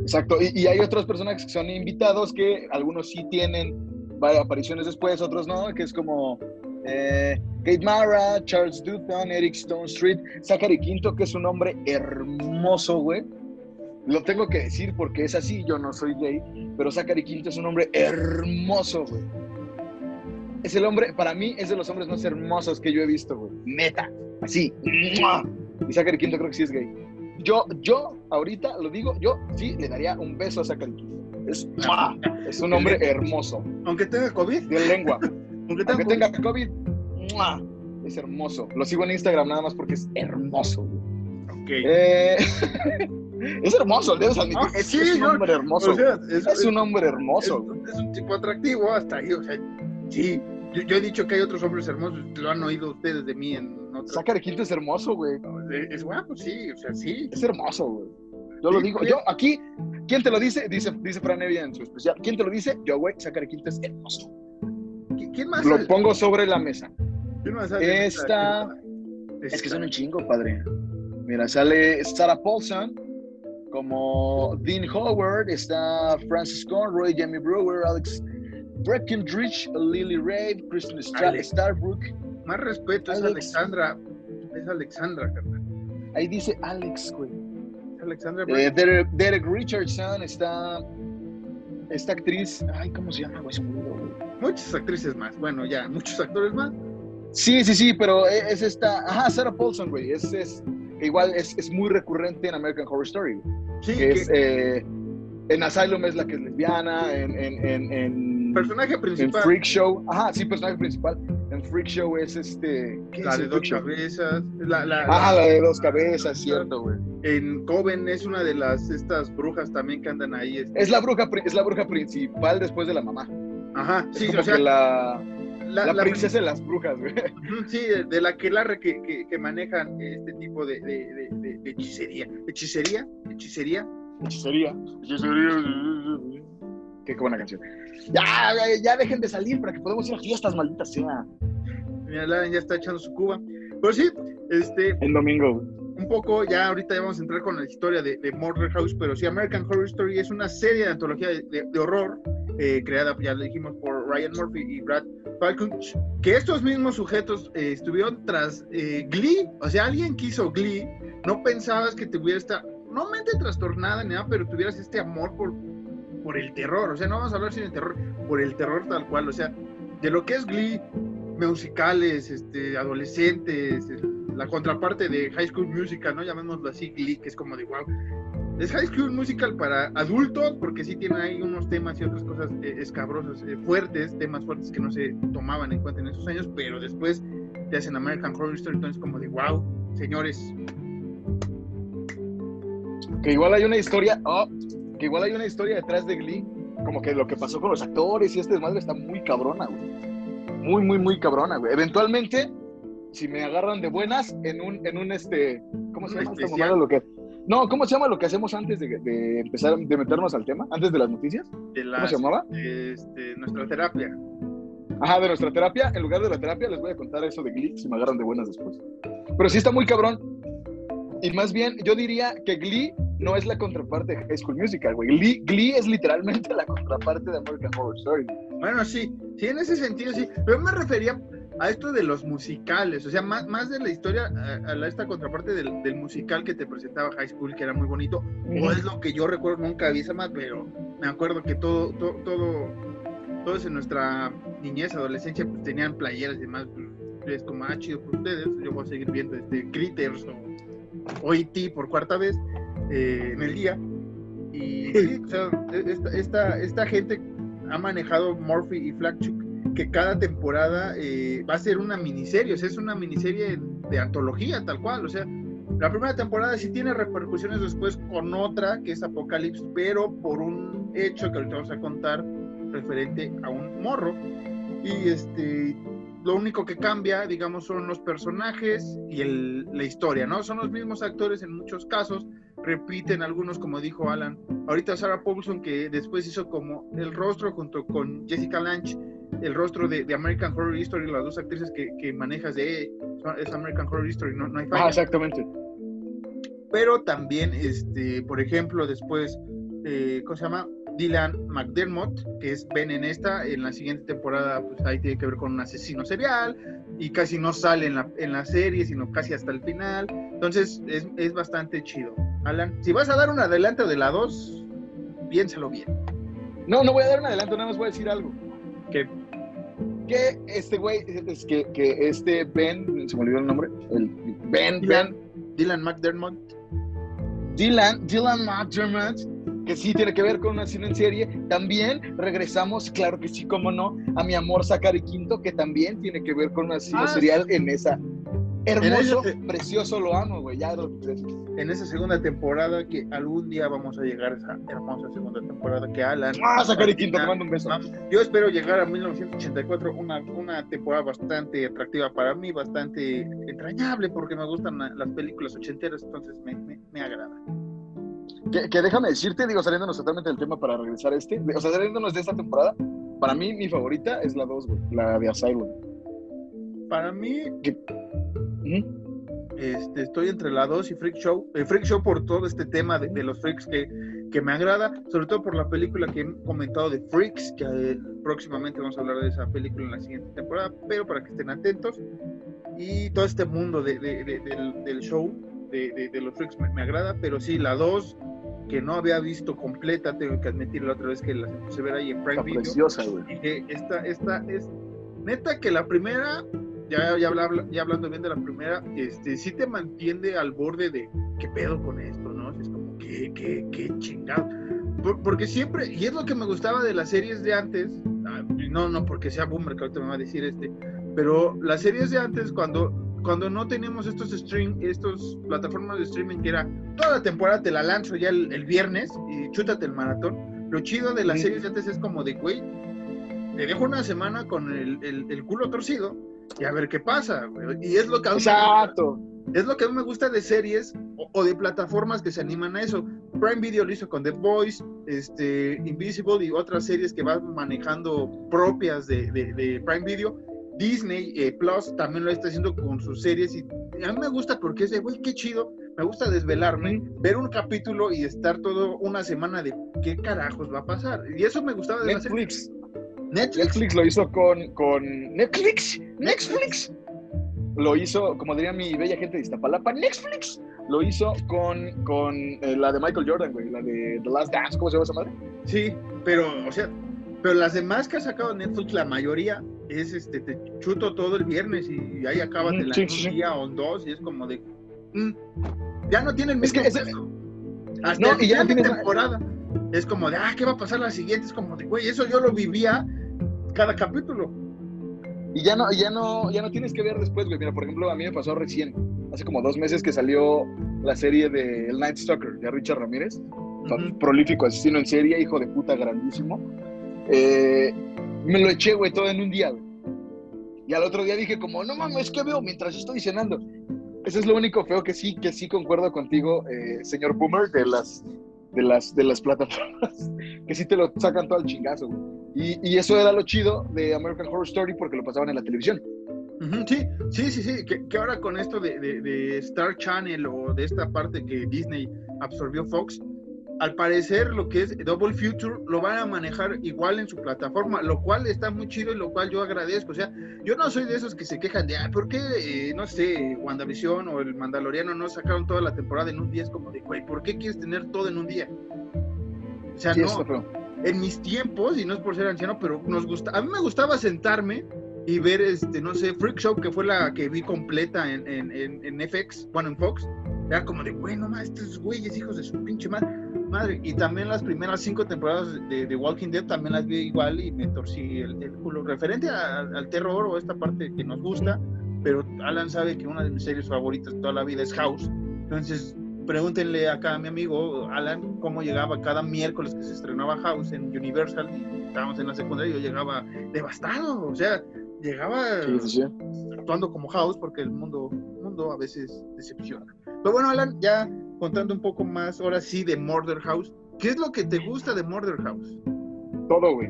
Exacto, y, y hay otros personajes que son invitados que algunos sí tienen varias apariciones después, otros no, que es como eh, Kate Mara, Charles Dutton, Eric Stone Street, Zachary Quinto, que es un hombre hermoso, güey. Lo tengo que decir porque es así, yo no soy gay, pero Zachary Quinto es un hombre hermoso, güey. Es el hombre, para mí, es de los hombres más hermosos que yo he visto, güey. Neta, así. Y Zachary Quinto creo que sí es gay. Yo, yo, ahorita lo digo, yo sí le daría un beso a Zachary Quinto. Es, ¡mua! es un hombre hermoso, Aunque tenga COVID, de lengua. aunque tenga Aunque COVID. tenga COVID, ¡mua! es hermoso. Lo sigo en Instagram nada más porque es hermoso, güey. Ok. Eh, [laughs] es hermoso, debes admitir. Ah, es, sí, es un yo- hombre hermoso. O sea, es, es un hombre hermoso. es un tipo atractivo hasta ahí, o sea, sí. Yo, yo he dicho que hay otros hombres hermosos, lo han oído ustedes de mí en otros. Quinto es hermoso, güey. Es, es guapo, sí, o sea, sí. Es hermoso, güey. Yo lo digo. Yo aquí, ¿quién te lo dice? Dice, dice Fran Evia en su especial. ¿Quién te lo dice? Yo, güey. Zachary Quinto es hermoso. ¿Qui- ¿Quién más? Lo sale? pongo sobre la mesa. ¿Quién más sale Esta- Es que son un chingo, padre. Mira, sale Sarah Paulson como Dean Howard, está Francis Conroy, Jamie Brewer, Alex Breckenridge, Lily Ray, Kristen. Starbrook. Más respeto, es Alex. Alexandra. Es Alexandra, carnal. Ahí dice Alex, güey. Alexandra. Eh, Derek, Derek Richardson está. Esta actriz. Ay, ¿cómo se llama, güey? Muchas actrices más. Bueno, ya, muchos actores más. Sí, sí, sí, pero e- es esta. Ajá, Sarah Paulson, güey. Es, es, igual es, es muy recurrente en American Horror Story. Sí, que que es, eh, en Asylum es la que es lesbiana, en, en, en, en, personaje en principal. Freak Show, ajá, sí, personaje principal. En Freak Show es este. ¿qué La es de en dos Show? cabezas. La, la, Ajá, la- la de dos cabezas, cierto, güey. en Coven es una de las estas brujas también que andan ahí. este. Es la bruja, es la bruja principal después de la mamá. Ajá, Es sí, como o sea, que la, la, la la- princesa de las brujas, güey. Sí, de, de la que que, que, que manejan este tipo de, de, de, de- de hechicería. ¿Hechicería? ¿Hechicería? Hechicería. Hechicería. Qué buena canción. Ya, ya, dejen de salir para que podamos ir a fiestas, maldita sea. Mira, Laren ya está echando su cuba. Pero sí, este, El domingo, un poco, ya ahorita ya vamos a entrar con la historia de, de Murder House, pero sí, American Horror Story es una serie de antología de, de- de horror eh, creada, ya lo dijimos, por Ryan Murphy y Brad Falconch, que estos mismos sujetos eh, estuvieron tras eh, Glee, o sea, alguien que hizo Glee, no pensabas que tuviera esta, no mente trastornada ni nada, pero tuvieras este amor por, por el terror, o sea, no vamos a hablar sin el terror, por el terror tal cual, o sea, de lo que es Glee, musicales, este, adolescentes, la contraparte de High School Musical, ¿no? Llamémoslo así, Glee, que es como de wow. Es High School Musical para adultos, porque sí tiene ahí unos temas y otras cosas eh, escabrosas, eh, fuertes, temas fuertes que no se tomaban en cuenta en esos años, pero después te hacen American Horror Story, entonces como de wow, señores. Que igual hay una historia, oh, igual hay una historia detrás de Glee, como que lo que pasó con los actores y este desmadre está muy cabrona, güey. Muy, muy, muy cabrona, güey. Eventualmente, si me agarran de buenas, en un, en un este, ¿cómo se llama esta especial. mamada? Lo que, no, ¿cómo se llama lo que hacemos antes de, de empezar, de meternos al tema? Antes de las noticias. De ¿Cómo se llamaba? este, nuestra terapia. Ajá, de nuestra terapia. En lugar de la terapia, les voy a contar eso de Glee, si me agarran de buenas después. Pero sí está muy cabrón. Y más bien, yo diría que Glee no es la contraparte de High School Musical, güey. Glee, Glee es literalmente la contraparte de American Horror Story. Bueno, sí, sí, en ese sentido sí. Pero me refería a esto de los musicales, o sea, más, más de la historia, a, a esta contraparte del, del musical que te presentaba High School, que era muy bonito, o es lo que yo recuerdo, nunca vi esa más, pero me acuerdo que todo, todo, todo, todos en nuestra niñez, adolescencia, pues tenían playeras y demás, pues, es como, ah, chido por ustedes, yo voy a seguir viendo este Critters o, o E.T. por cuarta vez eh, en el día. Y sí, o sea, esta, esta, esta gente ha manejado Murphy y Flagchuk que cada temporada eh, va a ser una miniserie, o sea, es una miniserie de antología tal cual, o sea, la primera temporada sí tiene repercusiones después con otra que es Apocalypse, pero por un hecho que ahorita vamos a contar referente a un morro y este lo único que cambia, digamos, son los personajes y el, la historia, ¿no? Son los mismos actores en muchos casos, repiten algunos, como dijo Alan. Ahorita Sarah Paulson, que después hizo como el rostro junto con Jessica Lange el rostro de, de American Horror History, las dos actrices que, que manejas de es American Horror History, no, no hay falla. Ah, exactamente. Pero también, este, por ejemplo, después, eh, ¿cómo se llama? Dylan McDermott, que es Ben en esta, en la siguiente temporada, pues ahí tiene que ver con un asesino serial y casi no sale en la, en la serie, sino casi hasta el final. Entonces es, es bastante chido. Alan, si vas a dar un adelanto de la 2, piénsalo bien. No, no voy a dar un adelanto, nada más voy a decir algo. Que Que este güey, es que, que este Ben, se me olvidó el nombre, el Ben, Ben, Dylan, Dylan McDermott, Dylan, Dylan McDermott, que sí tiene que ver con una cine en serie. También regresamos, claro que sí, como no, a mi amor Zachary Quinto, que también tiene que ver con una cine Ah, serial en esa. Hermoso, En ese- precioso, lo amo, güey. Ya lo en esa segunda temporada, que algún día vamos a llegar a esa hermosa segunda temporada que Alan. Ah, Zachary Quinto, te mando un beso. Yo espero llegar a 1984, una, una temporada bastante atractiva para mí, bastante entrañable, porque me gustan la- las películas ochenteras, entonces me, me, me agrada. Que, que déjame decirte, digo, saliéndonos totalmente del tema para regresar a este, o sea, saliéndonos de esta temporada, para mí mi favorita es la 2, güey, la de Asylum. Para mí, este, estoy entre la 2 y Freak Show. Eh, Freak Show por todo este tema de, de los freaks que, que me agrada, sobre todo por la película que he comentado de Freaks, que eh, próximamente vamos a hablar de esa película en la siguiente temporada, pero para que estén atentos. Y todo este mundo de, de- de- del, del show de, de- de los freaks me, me agrada, pero sí, la 2 que no había visto completa, tengo que admitir la otra vez que la a ver ahí en Prime Está Video. preciosa, güey. Dije, esta, esta es neta que la primera, ya, ya, habla- ya hablando bien de la primera, este, sí te mantiene al borde de qué pedo con esto, ¿no? Es como, qué, qué, qué chingado. Por- porque siempre, y es lo que me gustaba de las series de antes, no, no porque sea boomer, que ahorita me va a decir este, pero las series de antes, cuando, cuando no teníamos estos stream, estos plataformas de streaming que era toda la temporada te la lanzo ya el, el viernes y chútate el maratón. Lo chido de las Sí. series de antes es como de, güey, te dejo una semana con el, el- el culo torcido y a ver qué pasa, güey. Y es lo que Exacto. es lo que a mí me gusta de series o, o de plataformas que se animan a eso. Prime Video lo hizo con The Boys, este, Invisible y otras series que van manejando propias de, de- de Prime Video. Disney eh, Plus también lo está haciendo con sus series y a mí me gusta porque es de, güey, qué chido. Me gusta desvelarme, ver un capítulo y estar todo una semana de qué carajos va a pasar. Y eso me gustaba de. Netflix. Netflix. Netflix lo hizo con, con Netflix. Netflix. Lo hizo, como diría mi bella gente de Iztapalapa, Netflix. Lo hizo con, con eh, la de Michael Jordan, güey, la de The Last Dance, ¿cómo se llama esa madre? Sí, pero, o sea, pero las demás que ha sacado Netflix, la mayoría es este, te chuto todo el viernes y ahí acabas de la Sí, sí, día o dos y es como de. mm, ya no tiene el Es que ese-. Hasta No, el y ya final no de tienes- temporada. Es como de, ah, ¿qué va a pasar la siguiente? Es como de, güey, eso yo lo vivía cada capítulo. Y ya no, ya no, ya no tienes que ver después, güey. Mira, por ejemplo, a mí me pasó recién, hace como dos meses que salió la serie de El Night Stalker de Richard Ramírez, Ujú. prolífico asesino en serie, hijo de puta grandísimo. Eh, me lo eché, güey, todo en un día. Y al otro día dije como, no mames, ¿qué veo mientras estoy cenando? Ese es lo único feo que sí, que sí concuerdo contigo, eh, señor Boomer, de las, de las, de las plataformas, [laughs] que sí te lo sacan todo al chingazo. Y, y eso era lo chido de American Horror Story porque lo pasaban en la televisión. Sí, sí, sí, sí, que, que ahora con esto de, de- de Star Channel o de esta parte que Disney absorbió Fox, al parecer lo que es Double Future lo van a manejar igual en su plataforma, lo cual está muy chido y lo cual yo agradezco. O sea, yo no soy de esos que se quejan de, ah, ¿por qué, eh, no sé, WandaVision o el Mandaloriano no sacaron toda la temporada en un día? Es como de, güey, ¿por qué quieres tener todo en un día? O sea, Sí, no, en mis tiempos, y no es por ser anciano, pero nos gusta, a mí me gustaba sentarme y ver, este, no sé, Freak Show, que fue la que vi completa en, en, en, en FX, bueno, en Fox, era como de, güey, no más, estos güeyes, hijos de su pinche madre, madre. Y también las primeras cinco temporadas de, de Walking Dead también las vi igual y me torcí el, el culo. Referente a- al terror o esta parte que nos gusta, pero Alan sabe que una de mis series favoritas toda la vida es House. Entonces, pregúntenle acá a mi amigo Alan cómo llegaba cada miércoles que se estrenaba House en Universal y estábamos en la secundaria y yo llegaba devastado, o sea, llegaba Sí, sí, sí. actuando como House porque el mundo, mundo a veces decepciona. Pero bueno, Alan, ya contando un poco más, ahora sí, de Murder House, ¿qué es lo que te gusta de Murder House? Todo, güey.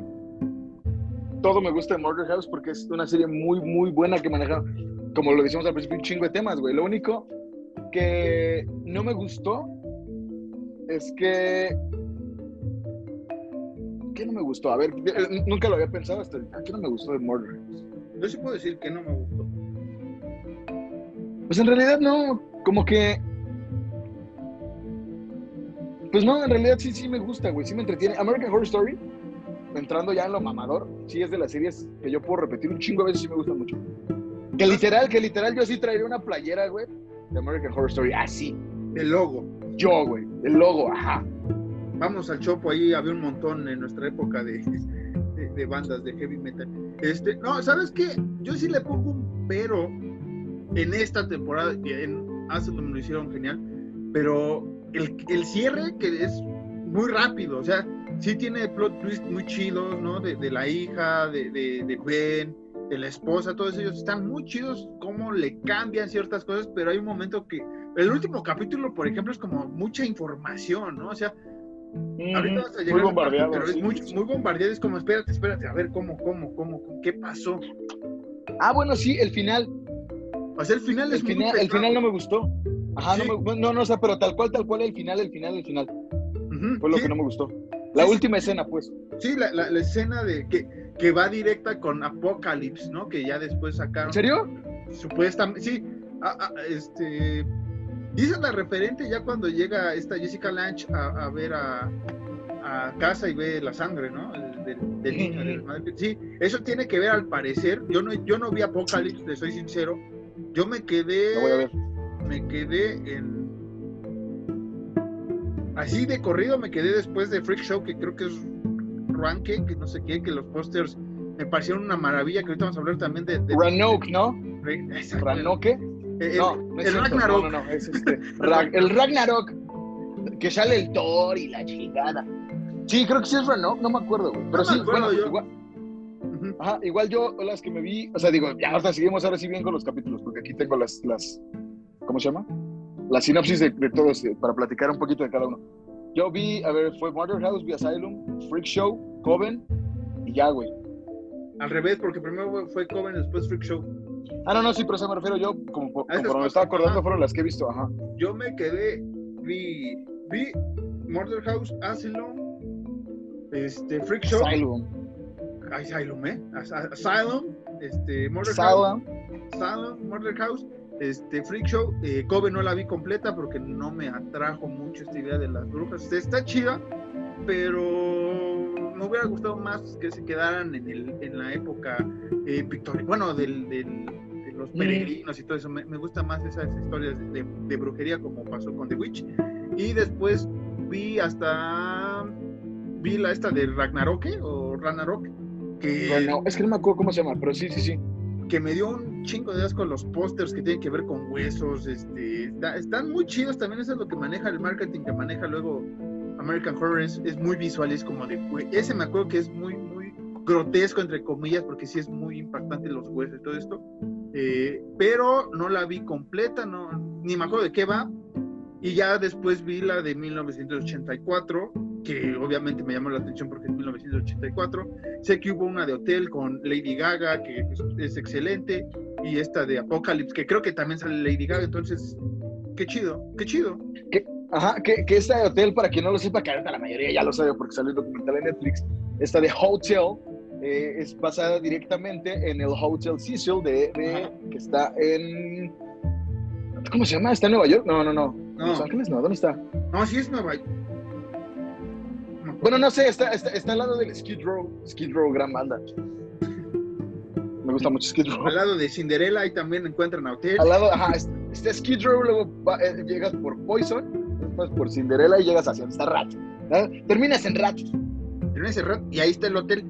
todo me gusta de Murder House porque es una serie muy, muy buena que maneja, como lo decimos al principio, un chingo de temas, güey. Lo único que no me gustó es que... ¿Qué no me gustó? A ver, nunca lo había pensado hasta ahorita. ¿Qué no me gustó de Murder House? Yo sí puedo decir que no me gustó. Pues en realidad no, como que... Pues no, en realidad sí, sí me gusta, güey, sí me entretiene. American Horror Story, entrando ya en lo mamador, sí es de las series que yo puedo repetir un chingo a veces, sí me gusta mucho. Que literal, que literal yo sí traería una playera, güey, de American Horror Story, así. El logo. Yo, güey, el logo, ajá. Vamos al Chopo, ahí había un montón en nuestra época de, de, de bandas de heavy metal. Este, no, ¿sabes qué? Yo sí le pongo un pero en esta temporada, y en Asylum lo hicieron genial, pero el, el cierre que es muy rápido, o sea, sí tiene plot twist muy chidos, ¿no? De, de la hija, de, de, de Ben, de la esposa, todos ellos están muy chidos, cómo le cambian ciertas cosas, pero hay un momento que, el último capítulo, por ejemplo, es como mucha información, ¿no? O sea, ahorita vas a llegar muy a esa parte, bombardeado. pero sí, es muy, sí. muy bombardeado, es como, espérate, espérate, a ver, ¿cómo, cómo, cómo, cómo qué pasó? Ah, bueno, sí, el final, O sea, el final el es muy final, el pesado. final no me gustó. Ajá, Sí. no, me, no, no, o sea, pero tal cual, tal cual, el final, el final, el final. Fue lo sí. que no me gustó. La última escena, pues. Sí, la, la, la escena de que, que va directa con Apocalypse, ¿no? Que ya después sacaron. ¿En serio? Supuestamente, sí. ah, ah, este. Dice la referente ya cuando llega esta Jessica Lange a, a ver a, a casa y ve la sangre, ¿no? El- Del, del niño, del madre- Sí, eso tiene que ver al parecer. Yo no, yo no vi Apocalypse, te soy sincero. Yo me quedé. Lo voy a ver. Me quedé en. Así de corrido me quedé después de Freak Show, que creo que es Ranke, que no sé qué, que los pósters me parecieron una maravilla, que ahorita vamos a hablar también de. de Ranok, ¿no? ¿Ranoke? El, No, el- no el cierto, Ragnarok. No, no, no, es este. El Ragnarok. Que sale el Thor y la chingada. Sí, creo que sí es Ranok, no me acuerdo, güey. Pero No sí, acuerdo bueno, yo. igual, ajá, igual yo las que me vi, o sea, digo, ya ahorita seguimos ahora sí bien con los capítulos, porque aquí tengo las, las ¿cómo se llama? La sinopsis de, de todos, eh, para platicar un poquito de cada uno. Yo vi, a ver, fue Murder House, vi Asylum, Freak Show, Coven, y ya, güey. Al revés, porque primero fue- Coven, después Freak Show. Ah, no, no, sí, pero eso me refiero yo, como, como Ah, por me cosas, estaba acordando, ajá. fueron las que he visto, ajá. Yo me quedé, vi, vi Murder House, Asylum, este, Freak Show, Asylum. Asylum, ¿eh? As- Asylum, este, Murder House. Asylum. Murder House, este, Freak Show, eh, Kobe no la vi completa porque no me atrajo mucho esta idea de las brujas. Está chida, pero me hubiera gustado más que se quedaran en, el, en la época eh, victoriana, bueno, del, del- de los Mm. peregrinos y todo eso. Me, me gusta más esas historias de, de brujería como pasó con The Witch. Y después vi hasta, vi la esta de Ragnarok o Ragnarok, que Bueno, es que no me acuerdo cómo se llama, pero sí, sí, sí. Que me dio un chingo de asco los pósters que tienen que ver con huesos, este, está- están muy chidos también, eso es lo que maneja el marketing que maneja luego American Horror, es, es muy visual, es como de, ese me acuerdo que es muy, muy grotesco, entre comillas, porque sí es muy impactante los huesos y todo esto, eh, pero no la vi completa, no, ni me acuerdo de qué va, y ya después vi la de 1984, que obviamente me llamó la atención porque es 1984, Sé que hubo una de hotel con Lady Gaga, que es, es excelente, y esta de Apocalypse, que creo que también sale Lady Gaga, entonces, qué chido, qué chido. Ajá, que, que esta de hotel, para quien no lo sepa, que ahorita la mayoría ya lo sabe porque salió el documental en Netflix, esta de Hotel eh, es basada directamente en el Hotel Cecil de, de- que está en... ¿Cómo se llama? ¿Está en Nueva York? No, no, no. No. Los Ángeles, no. ¿Dónde está? No, sí es Nueva Bueno, no sé, está, está, está al lado del Skid Row. Skid Row, gran banda. Me gusta mucho Skid Row. al lado de Cinderella, ahí también encuentran a hotel. Al lado, ajá, es- está Skid Row, luego va- eh, llegas por Poison, después por Cinderella y llegas hacia donde está Rat. ¿verdad? Terminas en Rat. en ese rato, y ahí está el hotel.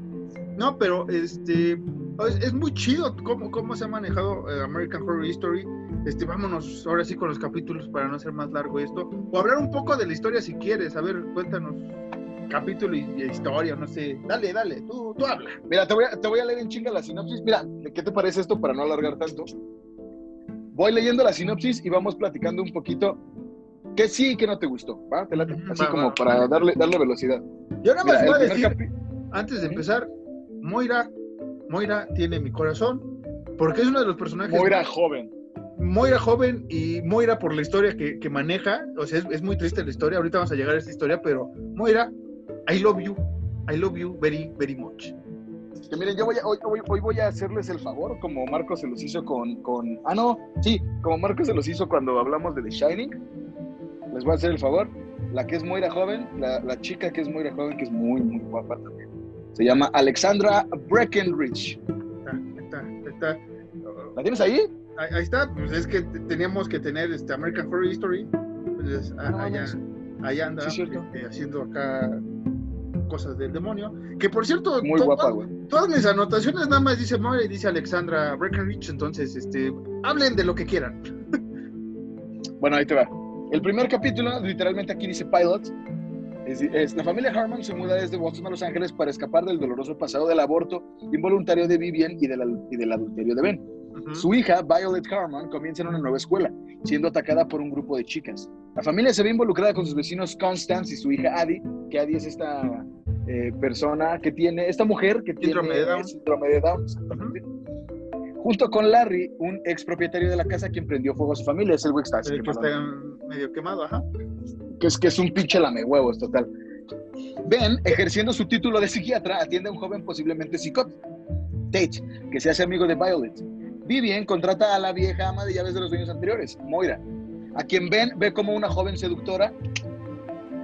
No, pero este es, es muy chido cómo, cómo se ha manejado eh, American Horror History. Este, vámonos ahora sí con los capítulos para no hacer más largo esto. O hablar un poco de la historia si quieres. A ver, cuéntanos capítulo y, y historia, no sé. Dale, dale, tú, tú habla. Mira, te voy, a, te voy a leer en chinga la sinopsis. Mira, ¿qué te parece esto para no alargar tanto? Voy leyendo la sinopsis y vamos platicando un poquito qué sí y qué no te gustó, ¿va? Te late? Ujú, Así va, como va. para darle, darle velocidad. Yo nada más voy a decir, antes de empezar, Moira, Moira tiene mi corazón, porque es uno de los personajes. Moira joven. Moira joven y Moira por la historia que, que maneja, o sea, es, es, muy triste la historia, ahorita vamos a llegar a esta historia, pero Moira, I love you, I love you very, very much. Que miren, yo voy a, hoy, hoy, hoy, voy a hacerles el favor, como Marcos se los hizo con, con... Ah, no, sí, como Marcos se los hizo cuando hablamos de The Shining, les voy a hacer el favor. La que es Moira joven, la, la chica que es Moira joven, que es muy, muy guapa también. Se llama Alexandra Breckenridge. Está, está, está. ¿La tienes ahí? Ahí, ahí está, pues es que teníamos que tener este American Horror History. Pues, No, allá, no, allá anda Sí, este, haciendo acá cosas del demonio. Que por cierto, Muy to- guapa, todas mis anotaciones nada más dice Moira y dice Alexandra Breckenridge, entonces este, hablen de lo que quieran. [laughs] Bueno, ahí te va. El primer capítulo, literalmente aquí dice Pilot. Es, es- la familia Harmon se muda desde Boston a Los Ángeles para escapar del doloroso pasado del aborto involuntario de Vivian y del, y del adulterio de Ben. Su hija, Violet Harmon, comienza en una nueva escuela, siendo atacada por un grupo de chicas. La familia se ve involucrada con sus vecinos Constance y su hija Addie, que Addie es esta eh, persona que tiene, esta mujer que Síndrome tiene de Down. síndrome de Down, exactamente. Junto con Larry, un ex propietario de la casa quien prendió fuego a su familia, es el güey que está, El que está medio quemado, ajá. que es, que es un pinche lamehuevos total. Ben, ejerciendo su título de psiquiatra, atiende a un joven posiblemente psicótico, Tate, que se hace amigo de Violet. Vivian contrata a la vieja ama de llaves de los dueños anteriores, Moira, a quien Ben ve como una joven seductora.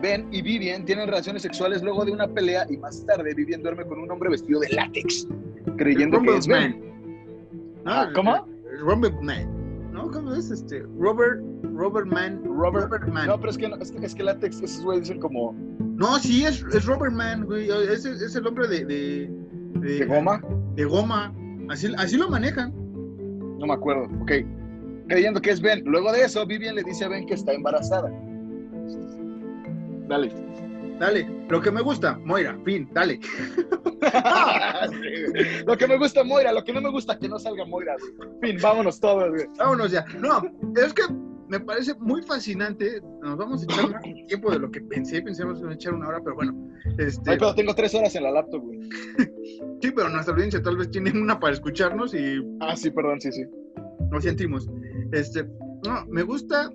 Ben y Vivian tienen relaciones sexuales luego de una pelea y más tarde Vivian duerme con un hombre vestido de látex, creyendo que es Ben. Ah, ¿cómo? El Robert Man. ¿No? ¿Cómo es este? Robert, Robert Man. Robert, Man. No, pero es que, no- es que, es que látex, esos güeyes dicen como No, sí, es, es Robert Man, güey. Es, es el hombre de, de, de goma. De goma. Así, así lo manejan. No me acuerdo, ok. Creyendo que es Ben. Luego de eso, Vivian le dice a Ben que está embarazada. Dale. Dale. Lo que me gusta, Moira, fin, dale. [laughs] lo que me gusta Moira, lo que no me gusta que no salga Moira. güey. Fin, vámonos todos, güey. Vámonos ya. No, es que me parece muy fascinante. Nos vamos a echar más tiempo de lo que pensé. Pensamos en echar una hora, pero bueno. Este, Ay, pero tengo tres horas en la laptop, güey. [laughs] sí, pero nuestra audiencia tal vez tiene una para escucharnos y Ah, sí, perdón, sí, sí. lo sentimos. Este, no, me gusta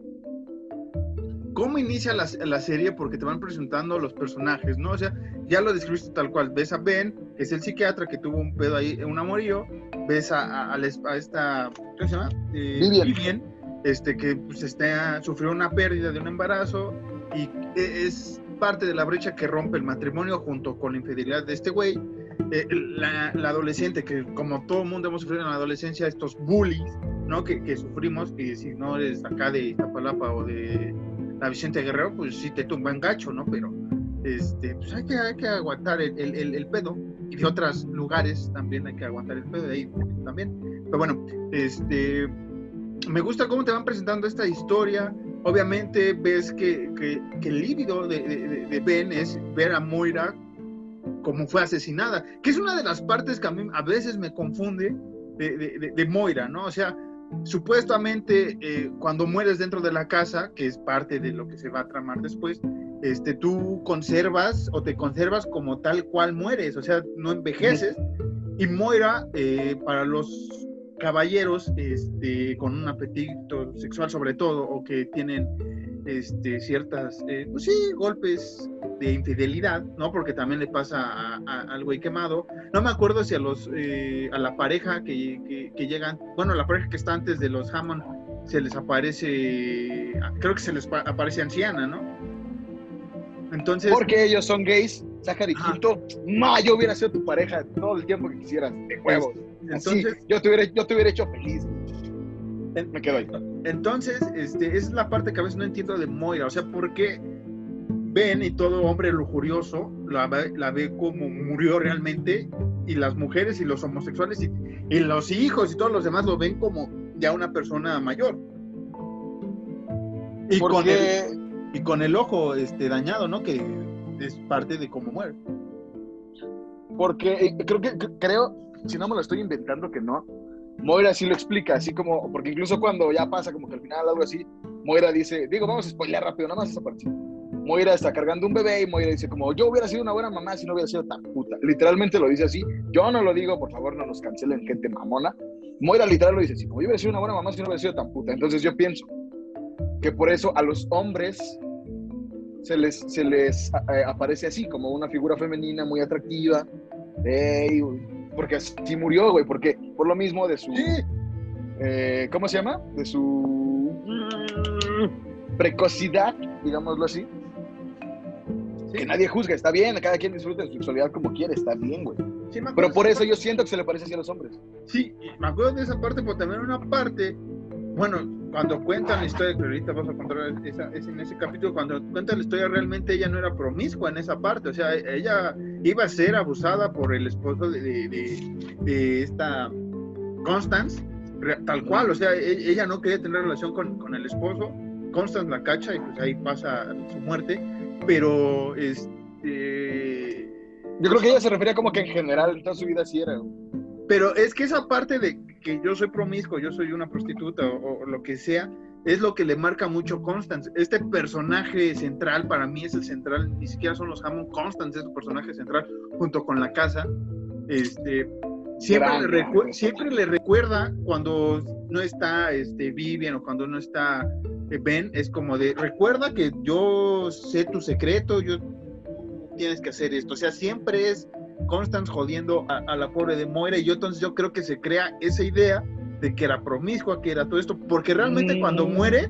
cómo inicia la, la serie porque te van presentando los personajes, ¿no? O sea, ya lo describiste tal cual. Ves a Ben, que es el psiquiatra que tuvo un pedo ahí, un amorío. Ves a, a, a esta, ¿cómo se llama? Eh, Vivian. Este, que pues, está, sufrió una pérdida de un embarazo y e- es parte de la brecha que rompe el matrimonio junto con la infidelidad de este güey. Eh, la, la adolescente, que como todo mundo hemos sufrido en la adolescencia, estos bullies, ¿no? Que, que sufrimos, y si no eres acá de Iztapalapa o de la Vicente Guerrero, pues sí te tumban gacho, ¿no? Pero este, pues hay que, hay que aguantar el, el- el pedo, y de otros lugares también hay que aguantar el pedo, de ahí también. Pero bueno, este, me gusta cómo te van presentando esta historia. Obviamente ves que, que- que el líbido de, de- de Ben es ver a Moira como fue asesinada, que es una de las partes que a mí a veces me confunde de, de- Moira, ¿no? O sea, supuestamente eh, cuando mueres dentro de la casa, que es parte de lo que se va a tramar después, este, tú conservas o te conservas como tal cual mueres, o sea, no envejeces. Y Moira, eh, para los caballeros este, con un apetito sexual sobre todo, o que tienen este, ciertas, eh, pues sí, golpes de infidelidad, ¿no? Porque también le pasa a- a- al güey quemado. No me acuerdo si a los, eh, a la pareja que, que- que llegan, bueno, la pareja que está antes de los Hammond, se les aparece, creo que se les pa- aparece anciana, ¿no? Entonces... Porque ellos son gays. Zachary. Quinto, ma, yo hubiera sido tu pareja todo el tiempo que quisieras, de huevos. Entonces, yo, te hubiera, yo te hubiera hecho feliz. Me quedo ahí. Entonces, este, es la parte que a veces no entiendo de Moira. O sea, ¿por qué Ben y todo hombre lujurioso la ve, la ve como murió realmente? Y las mujeres y los homosexuales y, y los hijos y todos los demás lo ven como ya una persona mayor. Y con, el, y con el ojo este, dañado, ¿no? Que es parte de cómo muere. Porque eh, creo que- creo, si no me lo estoy inventando que no, Moira sí lo explica, así como, porque incluso cuando ya pasa como que al final algo así, Moira dice, digo, vamos a spoilear rápido, nada más esa parte. Moira está cargando un bebé y Moira dice como, yo hubiera sido una buena mamá si no hubiera sido tan puta. Literalmente lo dice así. Yo no lo digo, por favor, no nos cancelen gente mamona. Moira literal lo dice así, como yo hubiera sido una buena mamá si no hubiera sido tan puta. Entonces yo pienso que por eso a los hombres se les, se les eh, aparece así, como una figura femenina muy atractiva. Ey, porque así murió, güey, porque por lo mismo de su... eh, ¿Cómo se llama? De su precocidad, digámoslo así. Que nadie juzga, está bien, cada quien disfruta de su sexualidad como quiere, está bien, güey. Sí, Pero por eso yo siento que se le parece así a los hombres. Sí, me acuerdo de esa parte, pero también una parte, bueno, cuando cuentan la historia, que ahorita vamos a contar esa, ese- en ese capítulo, cuando cuentan la historia, realmente ella no era promiscua en esa parte, o sea, ella iba a ser abusada por el esposo de, de- de- de esta Constance, tal cual, o sea, e- ella no quería tener relación con, con el esposo, Constance la cacha y pues ahí pasa su muerte, pero este... Yo creo que ella se refería como que en general en toda su vida sí era. Pero es que esa parte de que yo soy promiscuo, yo soy una prostituta o, o lo que sea, es lo que le marca mucho Constance. Este personaje central para mí es el central, ni siquiera son los Hammond, Constance es el personaje central junto con la casa. Este, siempre, Gran, le, recu- siempre le recuerda cuando no está este, Vivian o cuando no está eh, Ben, es como de, recuerda que yo sé tu secreto, yo tienes que hacer esto. O sea, siempre es Constance jodiendo a, a la pobre de Moira y yo entonces yo creo que se crea esa idea de que era promiscua, que era todo esto, porque realmente Mm. cuando muere,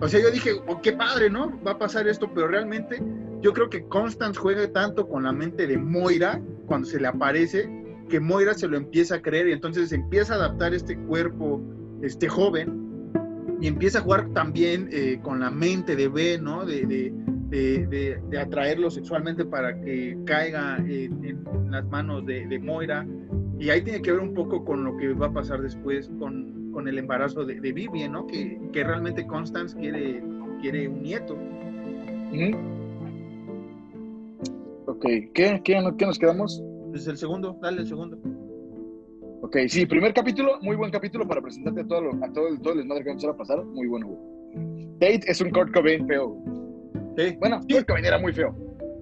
o sea, yo dije, oh, qué padre, ¿no? Va a pasar esto, pero realmente yo creo que Constance juega tanto con la mente de Moira cuando se le aparece, que Moira se lo empieza a creer y entonces empieza a adaptar este cuerpo, este joven, y empieza a jugar también eh, con la mente de Ben, ¿no? De, de, de- de- de atraerlo sexualmente para que caiga en, en las manos de, de Moira. Y ahí tiene que ver un poco con lo que va a pasar después con, con el embarazo de, Vivian, ¿no? Que, que realmente Constance quiere, quiere un nieto. Ok, ¿qué? ¿Qué, ¿Qué nos quedamos? Es el segundo, dale el segundo. Ok, sí, primer capítulo, muy buen capítulo para presentarte a todo, lo- a todo, todo el desmadre que vamos a pasar. Muy bueno, güey. Tate es un Kurt Cobain feo. Sí, Bueno, Sí. Kurt Cobain era muy feo.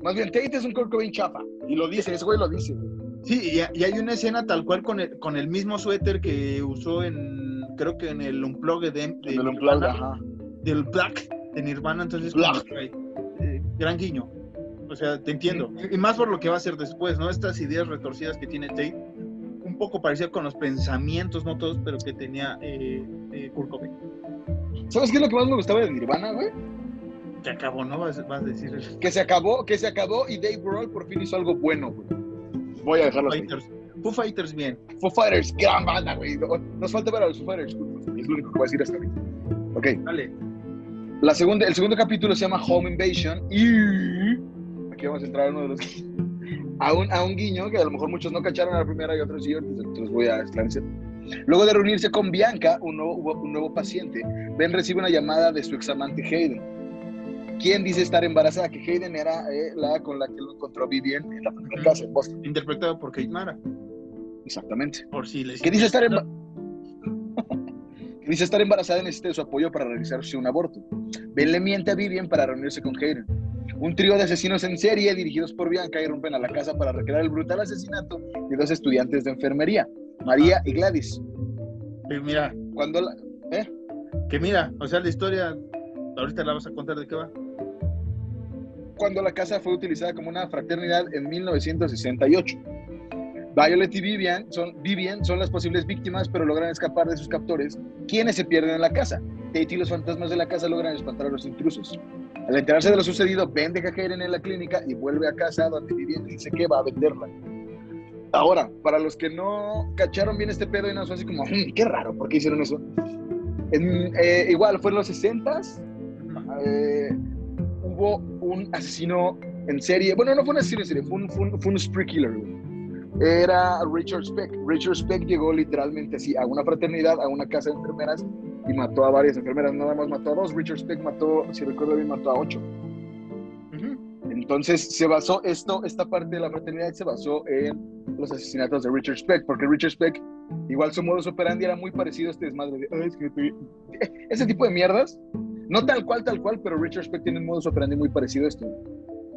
Más bien, Tate es un Kurt Cobain chafa. Y lo dice, ese güey lo dice. Sí, y, hay una escena tal cual con el, con el mismo suéter que usó en, creo que en el Unplugged de, de el Nirvana, Unplugged, ajá. del Black de Nirvana, entonces Black. eh, gran guiño. O sea, te entiendo. Y más por lo que va a hacer después, ¿no? Estas ideas retorcidas que tiene Tate, un poco parecía con los pensamientos, no todos, pero que tenía eh, eh, Kurt Cobain. ¿Sabes qué es lo que más me gustaba de Nirvana, güey? Que acabó, ¿no? Vas, vas a decir eso. Que se acabó, que se acabó y Dave Grohl por fin hizo algo bueno, güey. Voy a dejarlo así. Fighters. Foo Fighters, bien. Foo Fighters, gran banda, güey. No- Nos falta ver a los Foo Fighters. Es lo único que voy a decir hasta ahorita. Ok. Dale. La segunda, el segundo capítulo se llama Home Invasion y aquí vamos a entrar a uno de los [laughs] a un, a un guiño que a lo mejor muchos no cacharon a la primera y otros sí, entonces voy a esclarecer. Luego de reunirse con Bianca, un nuevo, un nuevo paciente, Ben recibe una llamada de su examante Hayden, quien dice estar embarazada, que Hayden era eh, la con la que lo encontró Vivian en la primera casa en Boston. Interpretado por Kate Mara. Exactamente. Por si les Que dice estar emba- [laughs] que dice estar embarazada y necesita de su apoyo para realizarse un aborto. Ben le miente a Vivian para reunirse con Hayden. Un trío de asesinos en serie dirigidos por Bianca irrumpen a la casa para recrear el brutal asesinato de dos estudiantes de enfermería, María y Gladys. Que mira, Cuando la- que mira, o sea, la historia, ahorita la vas a contar de qué va. Cuando la casa fue utilizada como una fraternidad en 1968. Violet y Vivian son, Vivian son las posibles víctimas, pero logran escapar de sus captores, quienes se pierden en la casa. Tate y los fantasmas de la casa logran espantar a los intrusos. Al enterarse de lo sucedido, Ben deja a Hayden en la clínica y vuelve a casa donde Vivian dice que va a venderla. Ahora, para los que no cacharon bien este pedo y no fue así como, "Hmm, qué raro, ¿por qué hicieron eso? En, eh, igual, fue en los 60s, eh, hubo un asesino en serie. Bueno, no fue un asesino en serie, fue un, fue un, fue un spree killer. güey. Era Richard Speck. Richard Speck llegó literalmente así a una fraternidad, a una casa de enfermeras y mató a varias enfermeras. Nada más mató a dos. Richard Speck mató, si recuerdo bien, mató a ocho. Entonces se basó esto, esta parte de la fraternidad se basó en los asesinatos de Richard Speck, porque Richard Speck, igual su modus operandi era muy parecido a este desmadre de, "Ay, es que pegué". [laughs] ese tipo de mierdas No tal cual, tal cual, pero Richard Speck tiene un modus operandi muy parecido a esto.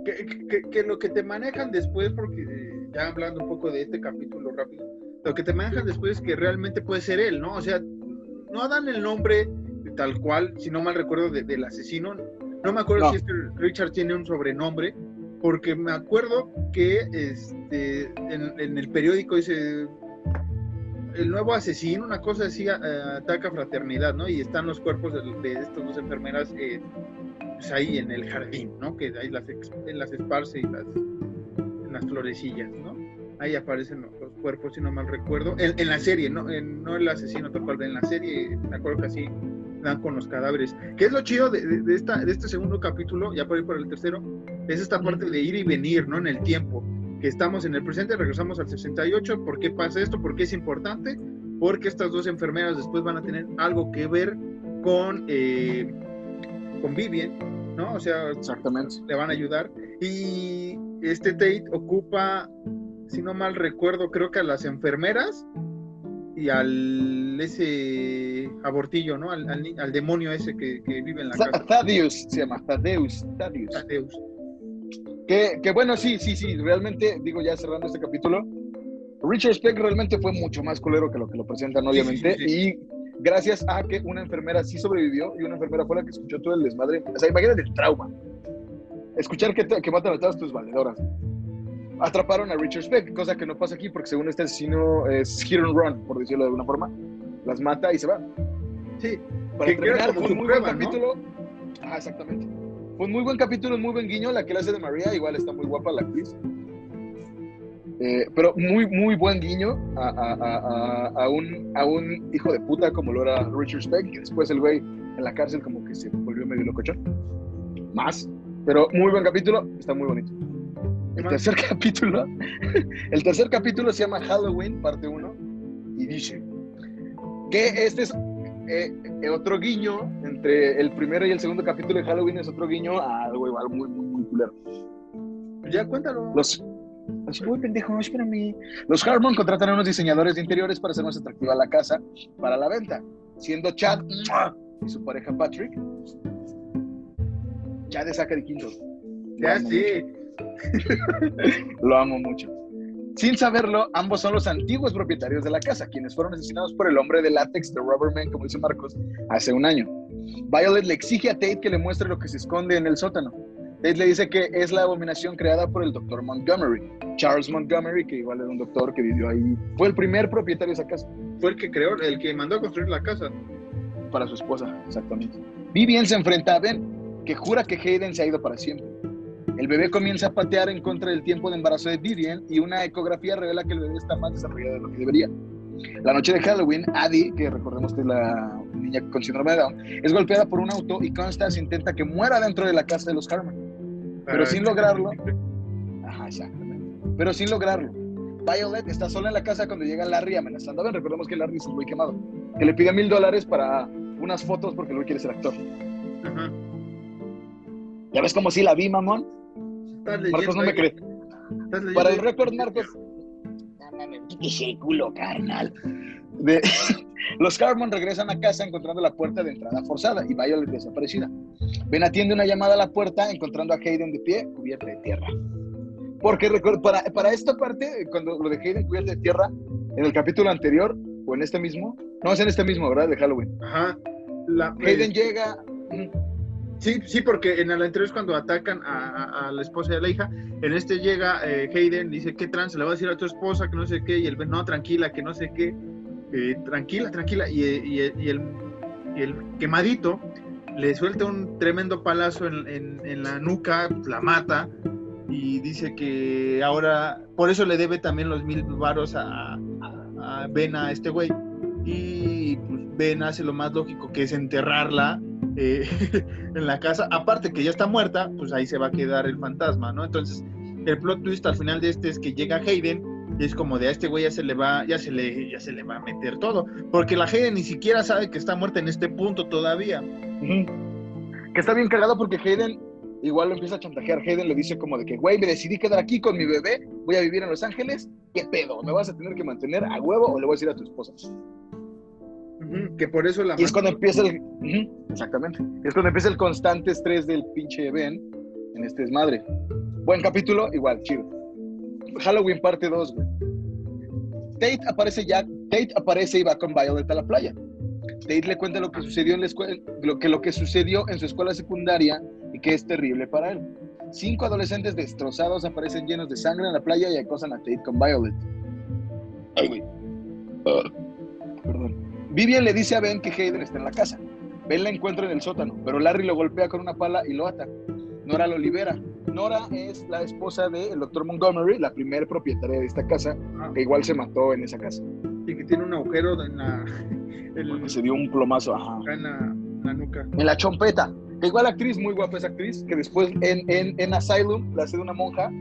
Que, que- que lo que te manejan después, porque eh, ya hablando un poco de este capítulo rápido, lo que te manejan después es que realmente puede ser él, ¿no? O sea, no dan el nombre tal cual, si no mal recuerdo, de- del asesino. No me acuerdo No. si este Richard tiene un sobrenombre, porque me acuerdo que este, en, en el periódico dice el nuevo asesino, una cosa así, ataca fraternidad, ¿no? Y están los cuerpos de, de estas dos enfermeras eh, pues ahí en el jardín, ¿no? Que ahí las, las esparce y las, en las florecillas, ¿no? Ahí aparecen los, cuerpos, si no mal recuerdo. En, en la serie, ¿no? En- no el asesino tal cual, en la serie, me acuerdo que así dan con los cadáveres. ¿Qué es lo chido de, de- de esta, de este segundo capítulo? Ya por ahí por el tercero, es esta parte de ir y venir, ¿no? En el tiempo. Que estamos en el presente, regresamos al 68. ¿Por qué pasa esto? ¿Por qué es importante? Porque estas dos enfermeras después van a tener algo que ver con, eh, con Vivian, ¿no? O sea, Exactamente. le van a ayudar. Y este Tate ocupa, si no mal recuerdo, creo que a las enfermeras y al ese abortillo, ¿no? Al, al ni- al demonio ese que, que vive en la casa. Thaddeus se llama, Thaddeus, Thaddeus. Tadeus. Que, que bueno, sí, sí, sí, realmente, digo ya cerrando este capítulo, Richard Speck realmente fue mucho más culero que lo que lo presentan, obviamente, sí, sí. y gracias a que una enfermera sí sobrevivió y una enfermera fue la que escuchó todo el desmadre. O sea, imagínate el trauma. Escuchar que, te- que matan a todas tus valedoras. Atraparon a Richard Speck, cosa que no pasa aquí porque según este asesino es hit and run, por decirlo de alguna forma. Las mata y se va. Sí, Para Que terminar, un muy buen ¿no? capítulo. Ajá, exactamente. Fue un muy buen capítulo, un muy buen guiño. La que hace de María, igual está muy guapa la actriz. Eh, pero muy, muy buen guiño a, a- a- a- un, a un hijo de puta como lo era Richard Speck. Y después el güey en la cárcel como que se volvió medio locochón. Más. Pero muy buen capítulo, está muy bonito. El tercer [laughs] capítulo, el tercer capítulo se llama Halloween, parte 1, y dice que este es eh, eh, otro guiño entre el primero y el segundo capítulo de Halloween, es otro guiño a algo igual muy, muy, muy culero. ya cuéntalo. Los, los muy pendejos, espérame. Los Harmon contratan a unos diseñadores de interiores para hacer más atractiva la casa para la venta, siendo Chad y su pareja Patrick. Chad es Zachary Quinto. Ya sí. [laughs] Lo amo mucho. Sin saberlo, ambos son los antiguos propietarios de la casa, quienes fueron asesinados por el hombre de látex de Rubberman, como dice Marcos, hace un año. Violet le exige a Tate que le muestre lo que se esconde en el sótano. Tate le dice que es la abominación creada por el doctor Montgomery. Charles Montgomery, que igual era un doctor que vivió ahí, fue el primer propietario de esa casa Fue el que creó, el que mandó a construir la casa. para su esposa, exactamente. Vivian se enfrenta a Ben, que jura que Hayden se ha ido para siempre. El bebé comienza a patear en contra del tiempo de embarazo de Vivian y una ecografía revela que el bebé está más desarrollado de lo que debería. La noche de Halloween, Addie, que recordemos que es la niña con síndrome de Down, es golpeada por un auto y Constance intenta que muera dentro de la casa de los Harmon. Pero Para- sin lograrlo. Ajá, exactamente. Pero sin lograrlo. Violet está sola en la casa cuando llega Larry amenazando a. Recordemos que Larry es güey quemado. Que le pide mil dólares para unas fotos porque güey quiere ser actor. Ajá. ¿Ya ves cómo sí la vi, mamón? Estás leyendo Marcos no me ahí. cree. Estás leyendo Para el récord, Marcos. Quítese el culo, carnal. De- [laughs] Los Harmon regresan a casa encontrando la puerta de entrada forzada y Violet desaparecida. Ben atiende una llamada a la puerta encontrando a Hayden de pie, cubierta de tierra. Porque recuerdo, para, para esta parte, cuando lo de Hayden cubierta de tierra, en el capítulo anterior, o en este mismo, no, es en este mismo, ¿verdad? De Halloween. Ajá. La- Hayden llega, Sí, sí, porque en el anterior es cuando atacan a, la esposa y a la hija. En este llega eh, Hayden, dice, ¿qué trans? Le va a decir a tu esposa que no sé qué. Y él, no, tranquila, que no sé qué. Eh, tranquila, tranquila. Y, y- y el, y el quemadito le suelta un tremendo palazo en, la nuca, la mata. Y dice que ahora, por eso le debe también los mil varos a, a Ben a este güey. Y pues, Ben hace lo más lógico que es enterrarla eh, [laughs] en la casa. Aparte que ya está muerta, pues ahí se va a quedar el fantasma, ¿no? Entonces, el plot twist al final de este es que llega Hayden y es como de a este güey ya se le va, ya se le, ya se le va a meter todo. Porque la Hayden ni siquiera sabe que está muerta en este punto todavía. Que está bien cagado porque Hayden igual lo empieza a chantajear. Hayden le dice como de que, güey, me decidí quedar aquí con mi bebé, voy a vivir en Los Ángeles, ¿qué pedo? ¿Me vas a tener que mantener a huevo o le voy a decir a tu esposa? Que por eso la Y es cuando empieza el. Exactamente. Es cuando empieza el constante estrés del pinche Ben en este desmadre. Buen capítulo, igual, chido. Halloween parte 2, güey. Tate aparece ya. Tate aparece y va con Violet a la playa. Tate le cuenta lo que sucedió en la escuela, lo que, lo que sucedió en su escuela secundaria y que es terrible para él. Cinco adolescentes destrozados aparecen llenos de sangre en la playa y acosan a Tate con Violet. Ay, güey. Perdón. Vivian le dice a Ben que Hayden está en la casa. Ben la encuentra en el sótano, pero Larry lo golpea con una pala y lo ata. Nora lo libera. Nora es la esposa del doctor Montgomery, la primer propietaria de esta casa, Ah, que igual se mató en esa casa. y que tiene un agujero en la, [laughs] el- Porque se dio un plomazo, ajá. en la, en la nuca. En la chompeta. Que igual actriz, muy guapa esa actriz, que después en, en, en Asylum la hace de una monja,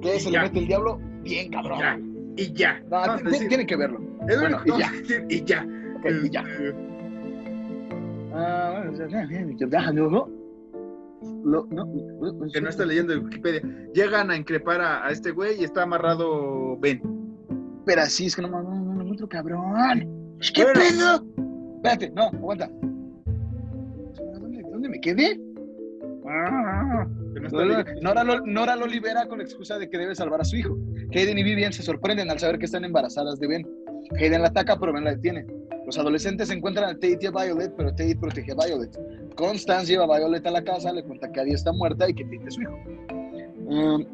que se le mete el diablo bien cabrón. Ya. Y ya. No, decir, tienen que verlo. Lo bueno, y ya. y ya. Y ya. Este, Ah, bueno, no, que no está leyendo en Wikipedia. Llegan a increpar a, a este güey y está amarrado Ben. Pero así es que no, no, otro cabrón. ¿Qué Bueno. pedo? Espérate, no, aguanta. ¿Dónde, dónde me quedé? Ah, no. Nora lo, Nora lo libera con la excusa de que debe salvar a su hijo. Hayden y Vivian se sorprenden al saber que están embarazadas de Ben. Hayden la ataca, pero Ben la detiene. Los adolescentes encuentran a Tate y a Violet, pero Tate protege a Violet. Constance lleva a Violet a la casa, le cuenta que Adi está muerta y que Tate es su hijo. Um,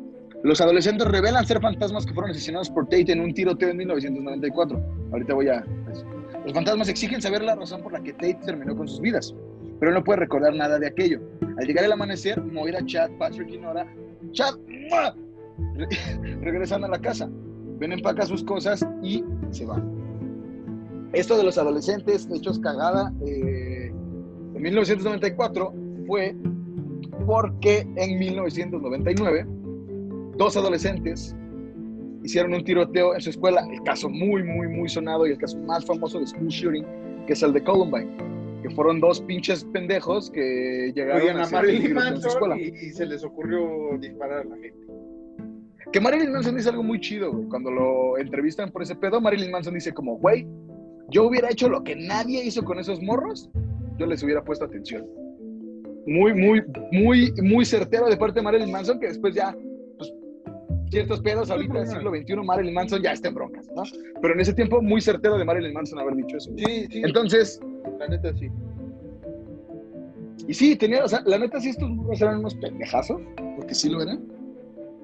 los adolescentes revelan ser fantasmas que fueron asesinados por Tate en un tiroteo en 1994. Ahorita voy a... pues, los fantasmas exigen saber la razón por la que Tate terminó con sus vidas, pero no puede recordar nada de aquello. Al llegar el amanecer, Moira, Chad, Patrick y Nora... ¡Chad! ¡mua! Re- [laughs] regresan a la casa. Ben empaca sus cosas y se va. Esto de los adolescentes hechos cagada eh, en 1994 fue porque en 1999 dos adolescentes hicieron un tiroteo en su escuela, el caso muy, muy, muy sonado y el caso más famoso de school shooting, que es el de Columbine, que fueron dos pinches pendejos que llegaron a a hacer un Marilyn tiroteo en su escuela. Manson y, y se les ocurrió disparar a la gente. Que Marilyn Manson dice algo muy chido, güey. Cuando lo entrevistan por ese pedo, Marilyn Manson dice como, güey, yo hubiera hecho lo que nadie hizo con esos morros, yo les hubiera puesto atención. Muy, muy, muy, muy certero de parte de Marilyn Manson, que después ya, pues, ciertos pedos ahorita en el siglo XXI, Marilyn Manson ya está en broncas, ¿no? Pero en ese tiempo, muy certero de Marilyn Manson haber dicho eso. güey. Sí, sí. Entonces, la neta sí. y sí, tenía, o sea, la neta sí estos morros eran unos pendejazos, porque sí lo eran,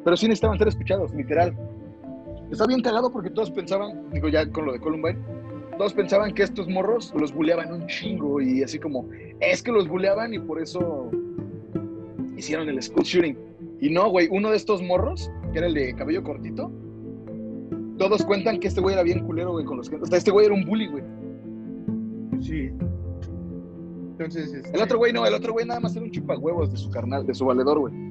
pero sí necesitaban ser escuchados, literal. Está bien cagado porque todos pensaban, digo ya con lo de Columbine, todos pensaban que estos morros los buleaban un chingo y así como, es que los buleaban y por eso hicieron el school shooting. Y no, güey, uno de estos morros, que era el de cabello cortito, todos cuentan que este güey era bien culero, güey, con los que... Hasta este güey era un bully, güey. Sí. Entonces, este, El otro güey no, el otro güey nada más era un chupagüevos de su carnal, de su valedor, güey.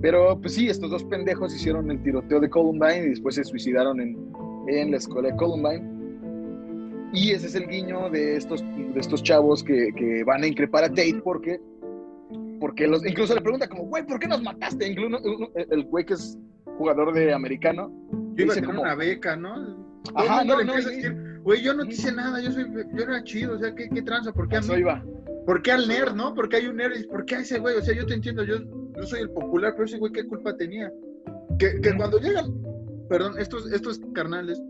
Pero pues sí, estos dos pendejos hicieron el tiroteo de Columbine y después se suicidaron en, en la escuela de Columbine. Y ese es el guiño de estos, de estos chavos que, que van a increpar a Tate porque, porque los, incluso le pregunta como, güey, ¿por qué nos mataste? Incluso el güey que es jugador de americano. yo iba a dice tener como- una beca, ¿no? Ajá, no, le no, a güey, yo no te hice nada, yo soy, yo era chido, o sea, ¿qué, qué tranza? ¿Por qué a mí? iba. ¿Por qué al nerd, no? ¿Por qué hay un nerd? ¿Por qué a ese güey? O sea, yo te entiendo, yo, yo soy el popular, pero ese güey, ¿qué culpa tenía? Que, cuando llegan, perdón, estos, estos carnales,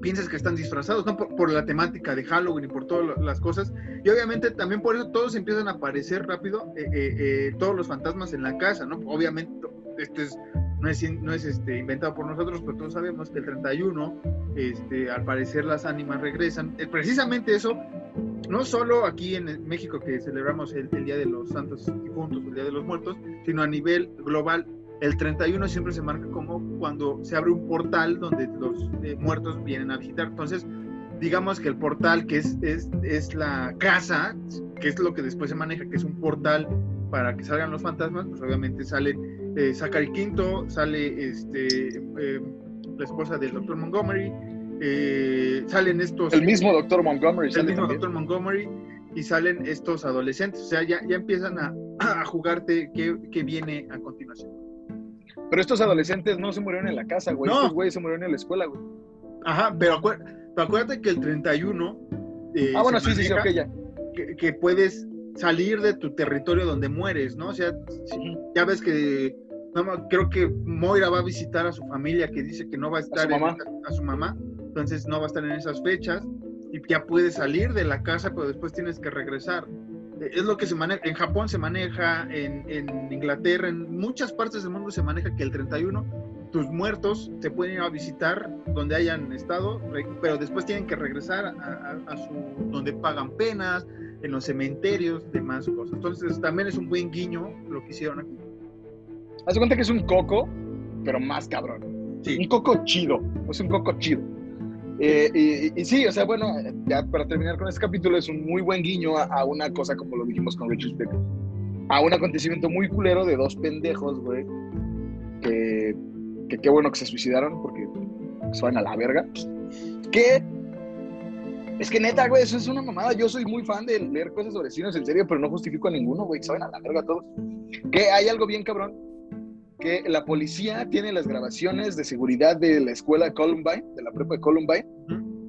piensas que están disfrazados, ¿no? Por, por la temática de Halloween y por todas las cosas. Y obviamente también por eso todos empiezan a aparecer rápido, eh, eh, eh, todos los fantasmas en la casa, ¿no? Obviamente, este es, no es, no es este, inventado por nosotros, pero todos sabemos que el 31, este, al parecer las ánimas regresan. Precisamente eso no solo aquí en México que celebramos el, Día de los Santos Difuntos, el Día de los Muertos, sino a nivel global, el 31 siempre se marca como cuando se abre un portal donde los eh, muertos vienen a visitar. Entonces, digamos que el portal que es, es, es la casa, que es lo que después se maneja, que es un portal para que salgan los fantasmas, pues obviamente salen eh, Zachary Quinto, sale este, eh, la esposa del doctor Montgomery, eh, salen estos El mismo doctor Montgomery. el mismo doctor Montgomery y salen estos adolescentes. O sea, ya, ya empiezan a, a jugarte qué, qué viene a continuación. Pero estos adolescentes no se murieron en la casa, güey. No. Estos güeyes se murieron en la escuela, güey. Ajá, pero Pero acuérdate que el 31. eh, Ah, bueno, sí, sí, sí, ok, ya. que, que puedes salir de tu territorio donde mueres, ¿no? O sea, ya ves que no creo que Moira va a visitar a su familia que dice que no va a estar su en mamá. esa- a su mamá, entonces no va a estar en esas fechas y ya puedes salir de la casa, pero después tienes que regresar. Eh, Es lo que se maneja, en Japón se maneja, en, en Inglaterra, en muchas partes del mundo se maneja que el 31 tus muertos se pueden ir a visitar donde hayan estado, pero después tienen que regresar a, a- a su donde pagan penas, en los cementerios, demás cosas. Entonces también es un buen guiño lo que hicieron aquí. Haz cuenta que es un coco, pero más cabrón. Sí. Un coco chido. Es un coco chido. Eh, y, y- sí, o sea, bueno, ya para terminar con este capítulo, es un muy buen guiño a, a una cosa, como lo dijimos con Richard Speck, a un acontecimiento muy culero de dos pendejos, güey, que, que qué bueno que se suicidaron porque van a la verga. Que es que neta, güey, eso es una mamada. Yo soy muy fan de leer cosas sobre cines en serio, pero no justifico a ninguno, güey, van a la verga todos. Que hay algo bien cabrón, que la policía tiene las grabaciones de seguridad de la escuela Columbine, de la prepa de Columbine,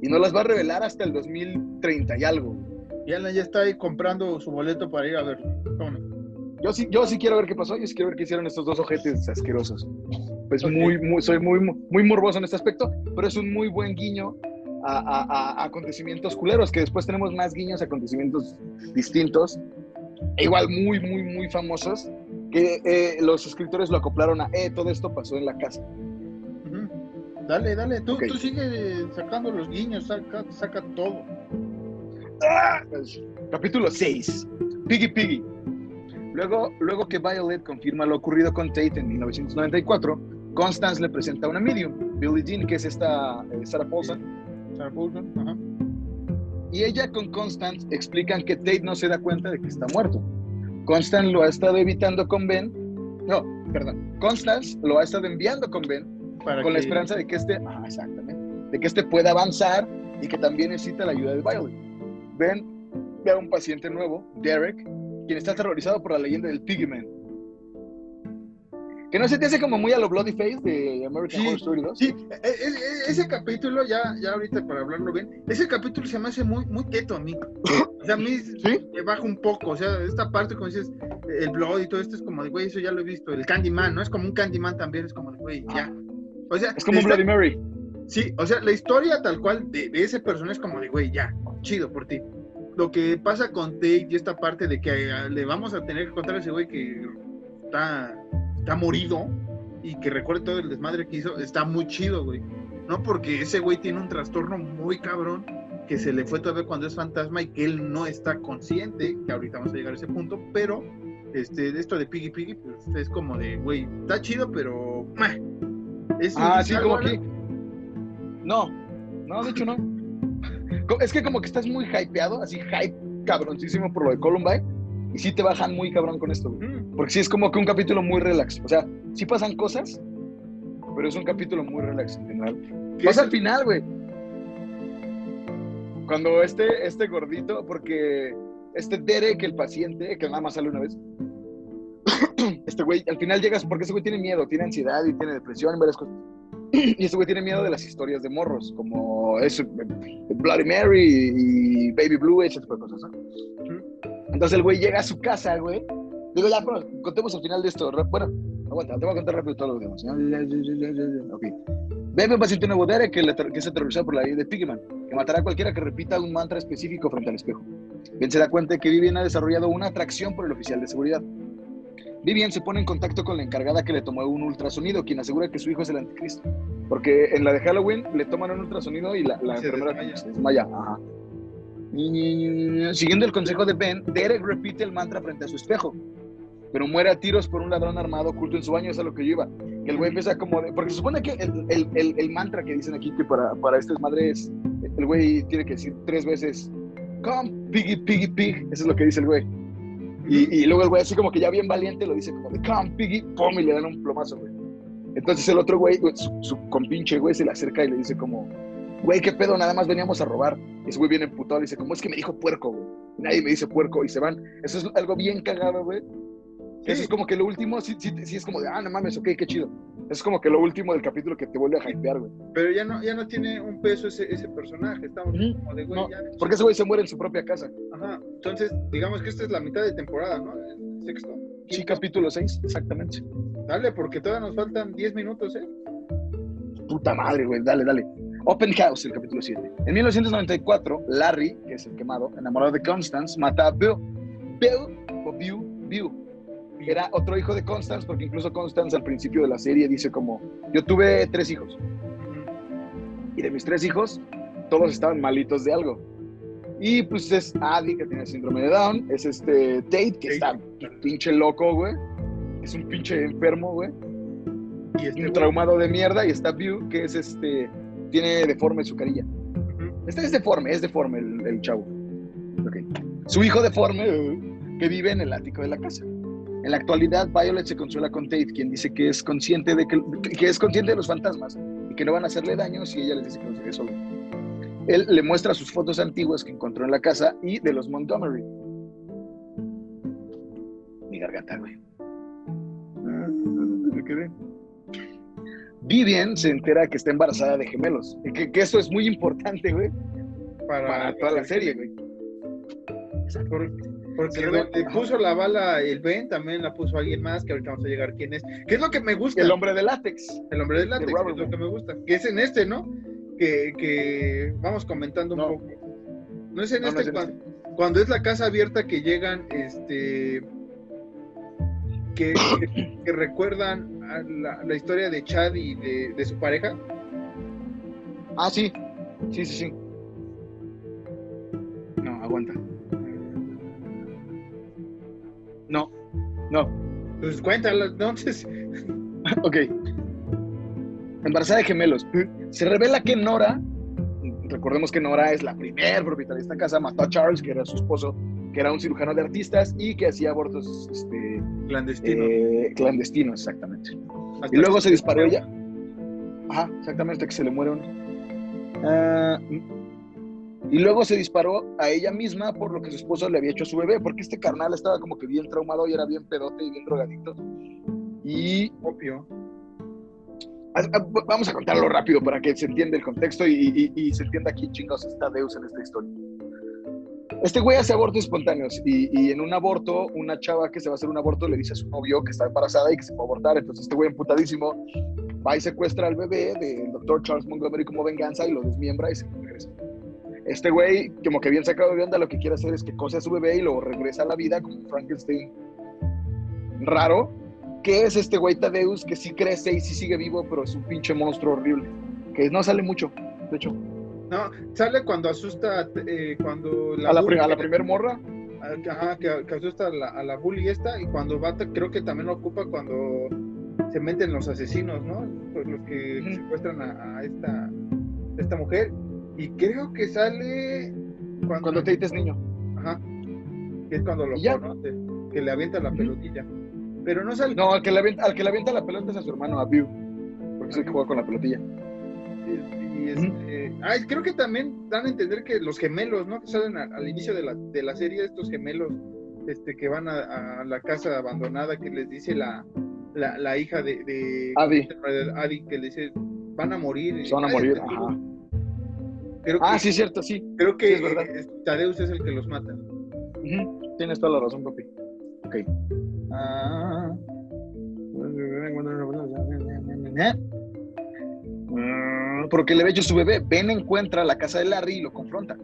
y no las va a revelar hasta el 2030 y algo. Y Alan ya está ahí comprando su boleto para ir a verlo. Yo sí, yo sí quiero ver qué pasó, yo sí quiero ver qué hicieron estos dos ojetes asquerosos. Pues Ok. muy, muy, soy muy, muy morboso en este aspecto, pero es un muy buen guiño a, a- a acontecimientos culeros, que después tenemos más guiños a acontecimientos distintos, e igual muy, muy, muy famosos, que eh, los escritores lo acoplaron a, eh, todo esto pasó en la casa. Dale, dale, tú, Ok. tú sigue sacando los guiños, saca, saca todo. ¡Ah! Capítulo 6. Piggy Piggy. Luego, luego que Violet confirma lo ocurrido con Tate en 1994, Constance le presenta a una medium, Billie Jean, que es esta eh, Sarah Paulson, Sarah Paulson, ajá. y ella con Constance explican que Tate no se da cuenta de que está muerto. Constance lo ha estado evitando con Ben, no, perdón, Constance lo ha estado enviando con Ben Para con la esperanza de que este, exactamente, de que este pueda avanzar y que también necesita la ayuda de Violet. Ben ve a un paciente nuevo, Derek, quien está aterrorizado por la leyenda del Piggyman. Que no se te hace como muy a lo Bloody Face de American Sí, Horror Story 2. Sí, e- e- ese capítulo, ya, ya ahorita para hablarlo bien, ese capítulo se me hace muy, muy teto a mí. O sea, a mí [laughs] ¿Sí? me baja un poco. O sea, esta parte, como dices, el Blood y todo esto es como de, güey, eso ya lo he visto. El Candyman, ¿no? Es como un Candyman también, es como de, güey, ya. O sea, Es como un Bloody Mary. Sí, o sea, la historia tal cual de, de ese personaje es como de, güey, ya, chido por ti. Lo que pasa con Tate y esta parte de que eh, le vamos a tener que contar a ese güey que está, está morido y que recuerde todo el desmadre que hizo, está muy chido, güey. No porque ese güey tiene un trastorno muy cabrón que se le fue todavía cuando es fantasma y que él no está consciente, que ahorita vamos a llegar a ese punto, pero este, esto de Piggy Piggy, pues es como de, güey, está chido, pero... meh. Es Ah, sí, como que. No, no, de hecho no. [laughs] Es que como que estás muy hypeado, así hype cabroncísimo por lo de Columbine, y sí te bajan muy cabrón con esto, güey. Porque sí es como que un capítulo muy relax. O sea, sí pasan cosas, pero es un capítulo muy relax en general. ¿Qué Pasa al final, güey. Cuando este, este gordito, porque este Derek, el paciente, que nada más sale una vez, [coughs] este güey, al final llegas porque ese güey tiene miedo, tiene ansiedad y tiene depresión y varias cosas. [clears throat] Y ese güey tiene miedo de las historias de morros, como eso, Bloody Mary y Baby Blue, ese tipo de cosas, ¿no? Entonces el güey llega a su casa, güey. Digo, ya, bueno, contemos al final de esto. Bueno, aguanta, te voy a contar rápido todo lo demás. Ok. Ve un paciente nuevo Derek que, que es aterrorizado por la vida de Pigman, que matará a cualquiera que repita un mantra específico frente al espejo. Ben se da cuenta de que Vivian ha desarrollado una atracción por el oficial de seguridad. Vivian se pone en contacto con la encargada que le tomó un ultrasonido, quien asegura que su hijo es el anticristo. Porque en la de Halloween le toman un ultrasonido y la, la Se enfermera desmaya. se desmaya. Ajá. Y- Siguiendo el consejo de Ben, Derek repite el mantra frente a su espejo, pero muere a tiros por un ladrón armado oculto en su baño, es a lo que yo iba. Que el güey empieza como de- Porque se supone que el, el- el- el mantra que dicen aquí que para, para este desmadre es, el güey tiene que decir tres veces, come, piggy, piggy, pig, eso es lo que dice el güey. Y, luego el güey así como que ya bien valiente lo dice como de, come, pum, y le dan un plomazo, güey. Entonces el otro güey, su, compinche güey, se le acerca y le dice como, güey, ¿qué pedo? Nada más veníamos a robar. Y ese güey viene emputado y dice, como es que me dijo puerco, güey. Nadie me dice puerco y se van. Eso es algo bien cagado, güey. Eso es como que lo último, sí, sí, sí es como de, ah, no mames, ok, qué chido. Es como que lo último del capítulo que te vuelve a hypear, güey. Pero ya no, ya no tiene un peso ese, ese personaje. Estamos como de, güey, No, ya. porque ese güey se muere en su propia casa. Ajá. Entonces, digamos que esta es la mitad de temporada, ¿no? El sexto. Sí, capítulo 6, exactamente. Dale, porque todavía nos faltan 10 minutos, ¿eh? Puta madre, güey, dale, dale. Open House, el capítulo 7. En 1994, Larry, que es el quemado, enamorado de Constance, mata a Bill. Bill, o Bill, Bill, era otro hijo de Constance, porque incluso Constance al principio de la serie dice como, yo tuve tres hijos, y de mis tres hijos, todos estaban malitos de algo. Y pues es Adi, que tiene síndrome de Down, es este Tate, que está pinche loco, güey. Es un pinche enfermo, güey. Y este Un traumado de mierda. Y está View, que es este, tiene deforme su carilla. Ujú. Este es deforme, es deforme el, el chavo. Su hijo deforme, que vive en el ático de la casa. En la actualidad, Violet se consuela con Tate, quien dice que es consciente de que, que es consciente de los fantasmas y que no van a hacerle daño si ella les dice que los deje solo. Él le muestra sus fotos antiguas que encontró en la casa y de los Montgomery. Mi garganta, güey. Ah, me quedé. Vivian se entera que está embarazada de gemelos. y Que, que eso es muy importante, güey, para, para toda la serie, güey. Por- porque Sí, puso la bala el Ben, también la puso alguien más, que ahorita vamos a llegar quién es. ¿Qué es lo que me gusta? El hombre de látex. El hombre del látex, de que es lo que me gusta. Que es en este, ¿no? Que, que vamos comentando un No. poco. No es en No, no este, es en cuan- cuando, es la casa abierta que llegan, este. Que, que- que recuerdan a la, la historia de Chad y de, de su pareja. Ah, sí. Sí, sí, sí. No, aguanta. No, no. Pues cuéntala, entonces. [laughs] Ok. Embarazada de gemelos. Se revela que Nora, recordemos que Nora es la primer propietaria de esta casa, mató a Charles, que era su esposo, que era un cirujano de artistas y que hacía abortos este, Clandestino. eh, clandestinos, exactamente. Hasta Y luego se disparó ella. Ajá, exactamente, que se le muere uno. Ah, y luego se disparó a ella misma por lo que su esposo le había hecho a su bebé, porque este carnal estaba como que bien traumado y era bien pedote y bien drogadicto. Y Opio. ah, ah, vamos a contarlo rápido para que se entienda el contexto y, y- y se entienda quién chingados está Deus en esta historia. Este güey hace abortos espontáneos y, y en un aborto, una chava que se va a hacer un aborto le dice a su novio que está embarazada y que se a abortar. Entonces este güey emputadísimo va y secuestra al bebé del doctor Charles Montgomery como venganza y lo desmiembra y se regresa. Este güey, como que bien sacado de onda, lo que quiere hacer es que cose a su bebé y lo regresa a la vida como Frankenstein raro, que es este güey Tadeus que sí crece y sí sigue vivo, pero es un pinche monstruo horrible, que no sale mucho, de hecho. No, sale cuando asusta, eh, cuando a la, bully- a la primer morra, Ajá, que, que asusta a la, a la bully esta, y cuando va, creo que también lo ocupa cuando se meten los asesinos, ¿no? Pues los que secuestran a, a esta, esta mujer. Y creo que sale cuando, cuando Tate es niño. Ajá. Que es cuando lo Y ya. conoce, que le avienta la pelotilla. Pero no sale. No, al que, le avienta, al que le avienta la pelota es a su hermano, a View, porque es el que juega con la pelotilla. Y, este, ay, creo que también dan a entender que los gemelos, ¿no? Que salen a- al inicio de la, de la serie, estos gemelos este, que van a, a la casa abandonada, que les dice la, la, la hija de, de Adi. Adi, que le dice, van a morir. Se van a Ay, morir, ajá. Creo Ah, que, sí, es cierto, sí. creo que sí, es verdad. Tadeus es el que los mata. Tienes toda la razón, papi. Ok. Ah. Porque le ve hecho su bebé. Ben encuentra la casa de Larry y lo confronta.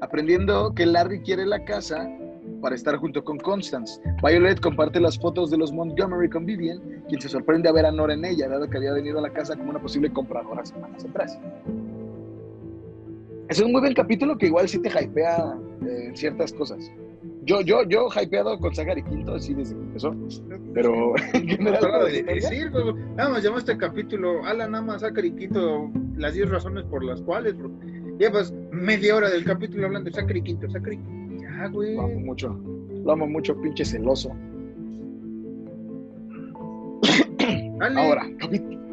Aprendiendo que Larry quiere la casa para estar junto con Constance. Violet comparte las fotos de los Montgomery con Vivian, quien se sorprende a ver a Nora en ella, dado que había venido a la casa como una posible compradora semanas atrás. Es un muy buen capítulo que igual sí te hypea eh, ciertas cosas. Yo, yo, yo hypeado con Zachary Quinto así desde que empezó, pero [laughs] en general para de decir. Nada más llamó este capítulo, Alan nada más saca Quinto las 10 razones por las cuales, bro. Llevas media hora del capítulo hablando de Sacri Quinto, Sacri Quinto. Ya, güey. lo amo mucho, lo amo mucho, pinche celoso. Dale. Ahora,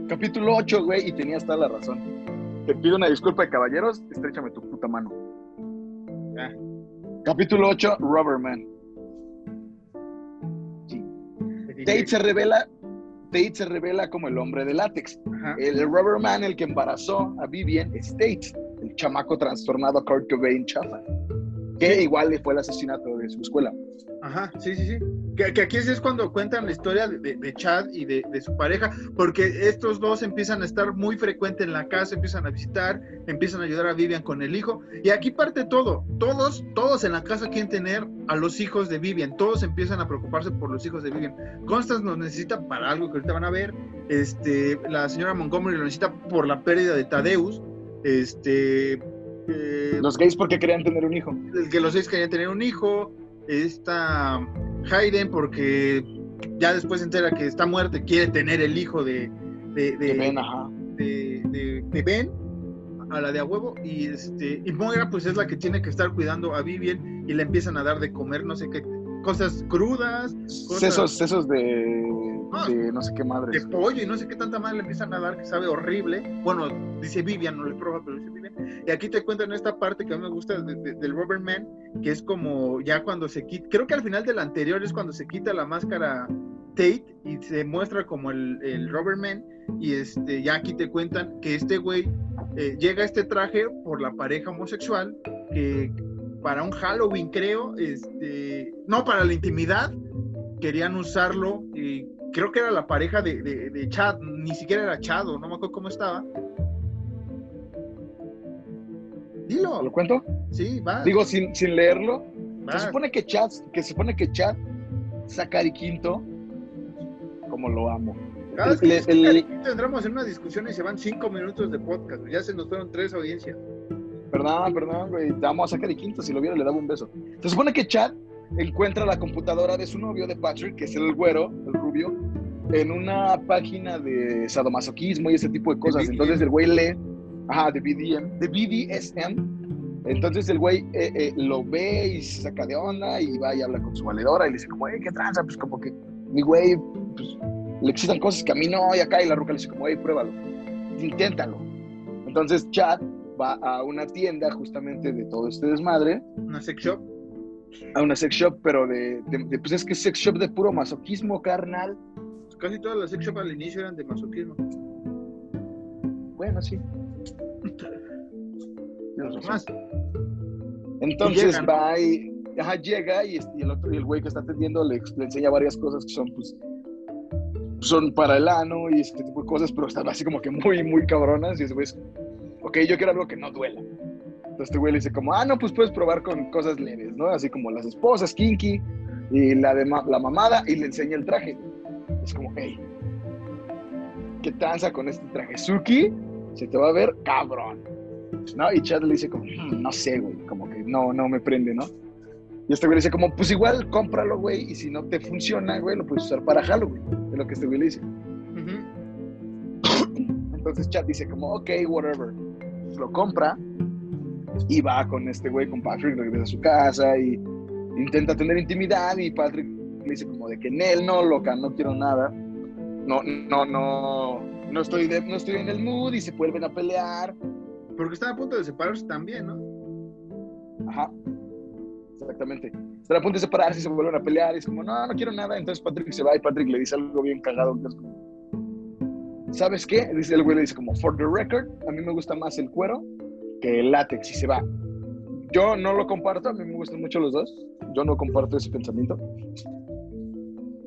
capítulo 8, güey, y tenías toda la razón. Te pido una disculpa de caballeros, estrechame tu puta mano. Ya. Capítulo 8, Rubberman. Sí. Tate se revela, Tate se revela como el hombre de látex. Ajá. El Rubber Man, el que embarazó a Vivian, es Tate, el chamaco trastornado Kurt Cobain chafa. Que igual fue el asesinato de su escuela. Ajá, sí, sí, sí. Que, que aquí es cuando cuentan la historia de, Chad y de, su pareja, porque estos dos empiezan a estar muy frecuente en la casa, empiezan a visitar, empiezan a ayudar a Vivian con el hijo. Y aquí parte todo. Todos, todos en la casa quieren tener a los hijos de Vivian. Todos empiezan a preocuparse por los hijos de Vivian. Constance nos necesita para algo que ahorita van a ver. Este, la señora Montgomery lo necesita por la pérdida de Tadeus. Este, eh, Los gays porque querían tener un hijo. el que los seis querían tener un hijo, esta Hayden porque ya después se entera que está muerta y quiere tener el hijo de, de, ven, ajá. de Ben, a la de a huevo, y este, y Moira pues es la que tiene que estar cuidando a Vivian y le empiezan a dar de comer no sé qué cosas crudas, cosas Sesos, sesos de, Ah. de no sé qué de madres. pollo y no sé qué tanta madre le empiezan a dar que sabe horrible. Bueno, dice Vivian, no le prueba, pero dice Vivian. Y aquí te cuentan esta parte que a mí me gusta de- de- del Rubber Man, que es como ya cuando se quita, creo que al final del anterior es cuando se quita la máscara Tate y se muestra como el, el Rubber Man. Y este, ya aquí te cuentan que este güey eh, llega a este traje por la pareja homosexual que para un Halloween, creo, este, no, para la intimidad, querían usarlo y creo que era la pareja de, de, de Chad, ni siquiera era Chad, o no me acuerdo cómo estaba. ¿Lo Dilo, cuento? sí, va. Digo, sin, sin leerlo. va. Se supone que Chad, que se supone que Chad Zachary Quinto, como lo amo. Cada vez que el- el- entramos en una discusión y se van cinco minutos de podcast, ya se nos fueron tres audiencias. Perdón, perdón, güey. Te amo a Zachary Quinto. Si lo viera, le daba un beso. Se supone que Chad encuentra la computadora de su novio, de Patrick, que es el güero, el rubio, en una página de sadomasoquismo y ese tipo de cosas. Entonces el güey lee, ajá, de BDM, de BDSM. Entonces el güey eh, eh, lo ve y se saca de onda y va y habla con su valedora y le dice como, hey, ¿qué tranza? Pues como que mi güey, pues, le excitan cosas que a mí no, y acá y la ruca le dice como, hey, pruébalo, inténtalo. Entonces Chad va a una tienda justamente de todo este desmadre, Una sex shop. A una sex shop, pero de, de- de- pues es que sex shop de puro masoquismo carnal. Casi todas las sex shop al inicio eran de masoquismo. Bueno, sí. Más. Entonces va y ajá, llega y, este- y el otro y el güey que está atendiendo le, le enseña varias cosas que son pues son para el ano y este tipo de cosas, pero están así como que muy, muy cabronas y es, ok, yo quiero algo que no duela. Entonces este güey le dice como, ah, no, pues puedes probar con cosas leves, ¿no? Así como las esposas, kinky, y la, de ma- la mamada, y le enseña el traje. Es como, hey, ¿qué tranza con este traje? Suki, se te va a ver cabrón. ¿No? Y Chad le dice como, "Hmm, no sé, güey, como que no, no me prende, ¿no? Y este güey le dice como, pues igual, cómpralo, güey, y si no te funciona, güey, lo puedes usar para Halloween. Es lo que este güey le dice. [coughs] Entonces Chad dice como, ok, whatever. Lo compra y va con este güey, con Patrick, regresa a su casa y intenta tener intimidad y Patrick le dice como de que en él, no, loca, no quiero nada. No, no, no, no estoy, de- no estoy en el mood y se vuelven a pelear. Porque están a punto de separarse también, ¿no? Ajá. Exactamente. Están a punto de separarse y se vuelven a pelear y es como, no, no quiero nada. Entonces Patrick se va y Patrick le dice algo bien cagado. que es como, ¿Sabes qué? Dice el güey, le dice como, for the record, a mí me gusta más el cuero que el látex y se va. Yo no lo comparto, a mí me gustan mucho los dos. Yo no comparto ese pensamiento.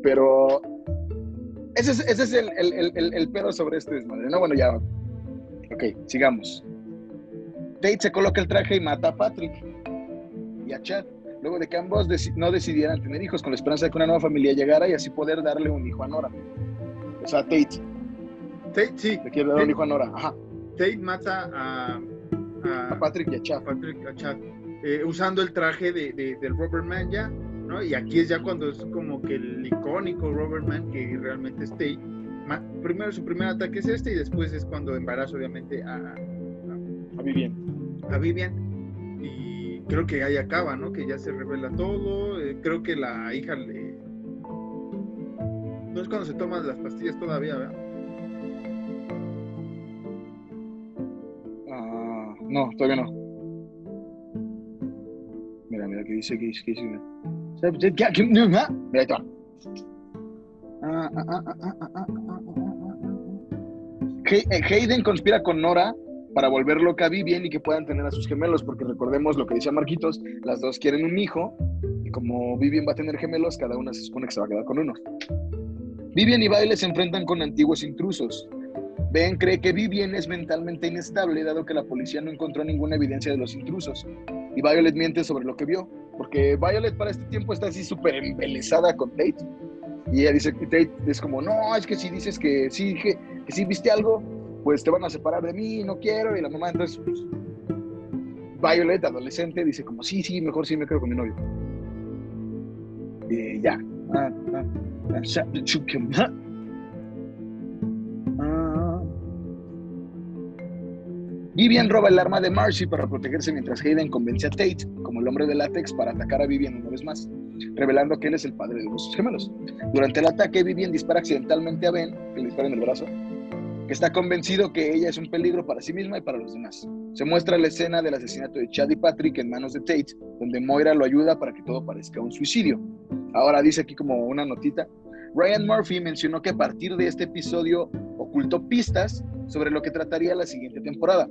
Pero ese es, ese es el, el, el, el- el pedo sobre este desmadre. No, bueno, ya. Ok, sigamos. Tate se coloca el traje y mata a Patrick y a Chad. Luego de que ambos deci- no decidieran tener hijos, con la esperanza de que una nueva familia llegara y así poder darle un hijo a Nora. O sea, Tate Tate, sí. le quiere dar un hijo a Nora. Ajá. Tate mata a, a, A Patrick y a Chad. a Patrick a Chad, eh, usando el traje de, de- del Robert Man ya, ¿no? Y aquí es ya cuando es como que el icónico Robert Man que realmente es Tate. Ma- primero su primer ataque es este y después es cuando embaraza obviamente a, A Vivian. a Vivian y creo que ahí acaba, ¿no? Que ya se revela todo, eh, creo que la hija le... No es cuando se toman las pastillas todavía, ¿verdad? No, todavía no. Mira, mira, que dice, que dice, que dice. mira. Ahí Hayden conspira con Nora para volver loca a Vivian y que puedan tener a sus gemelos, porque recordemos lo que decía Marquitos, las dos quieren un hijo, y como Vivian va a tener gemelos, cada una se supone que se va a quedar con uno. Vivian y Baile se enfrentan con antiguos intrusos. Ben cree que Vivian es mentalmente inestable, dado que la policía no encontró ninguna evidencia de los intrusos. Y Violet miente sobre lo que vio, porque Violet para este tiempo está así súper embelesada con Tate. Y ella dice que Tate es como, no, es que si dices que sí, que, que sí viste algo, pues te van a separar de mí, no quiero. Y la mamá entonces, pues, Violet, adolescente, dice como, sí, sí, mejor sí me quedo con mi novio. Y ya. Vivian roba el arma de Marcy para protegerse mientras Hayden convence a Tate, como el hombre de látex, para atacar a Vivian una vez más, revelando que él es el padre de los gemelos. Durante el ataque, Vivian dispara accidentalmente a Ben, que le dispara en el brazo, que está convencido que ella es un peligro para sí misma y para los demás. Se muestra la escena del asesinato de Chad y Patrick en manos de Tate, donde Moira lo ayuda para que todo parezca un suicidio. Ahora dice aquí como una notita. Ryan Murphy mencionó que a partir de este episodio ocultó pistas sobre lo que trataría la siguiente temporada,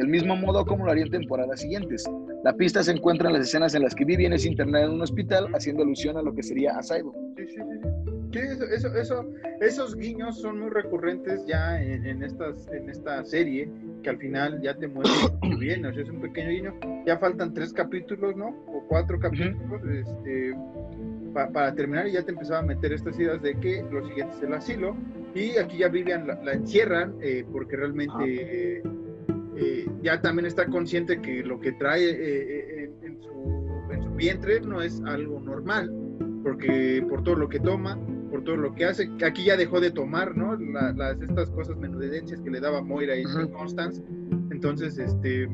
del mismo modo como lo haría en temporadas siguientes. La pista se encuentra en las escenas en las que Vivian es internada en un hospital, haciendo alusión a lo que sería Asylum. Sí, sí, sí, sí. Sí, eso, eso, eso- esos guiños son muy recurrentes ya en, en estas, en esta serie, que al final ya te muestran muy bien, o sea, es un pequeño guiño. Ya faltan tres capítulos, ¿no? O cuatro capítulos, este, pa- para terminar, y ya te empezaba a meter estas ideas de que lo siguiente es el asilo, y aquí ya Vivian la, la encierran, eh, porque realmente eh, eh, ya también está consciente que lo que trae eh, eh, en, en su, en su vientre no es algo normal, porque por todo lo que toma, por todo lo que hace, aquí ya dejó de tomar, ¿no? La- las, estas cosas menudencias que le daba Moira y Ujú. Constance, entonces, este,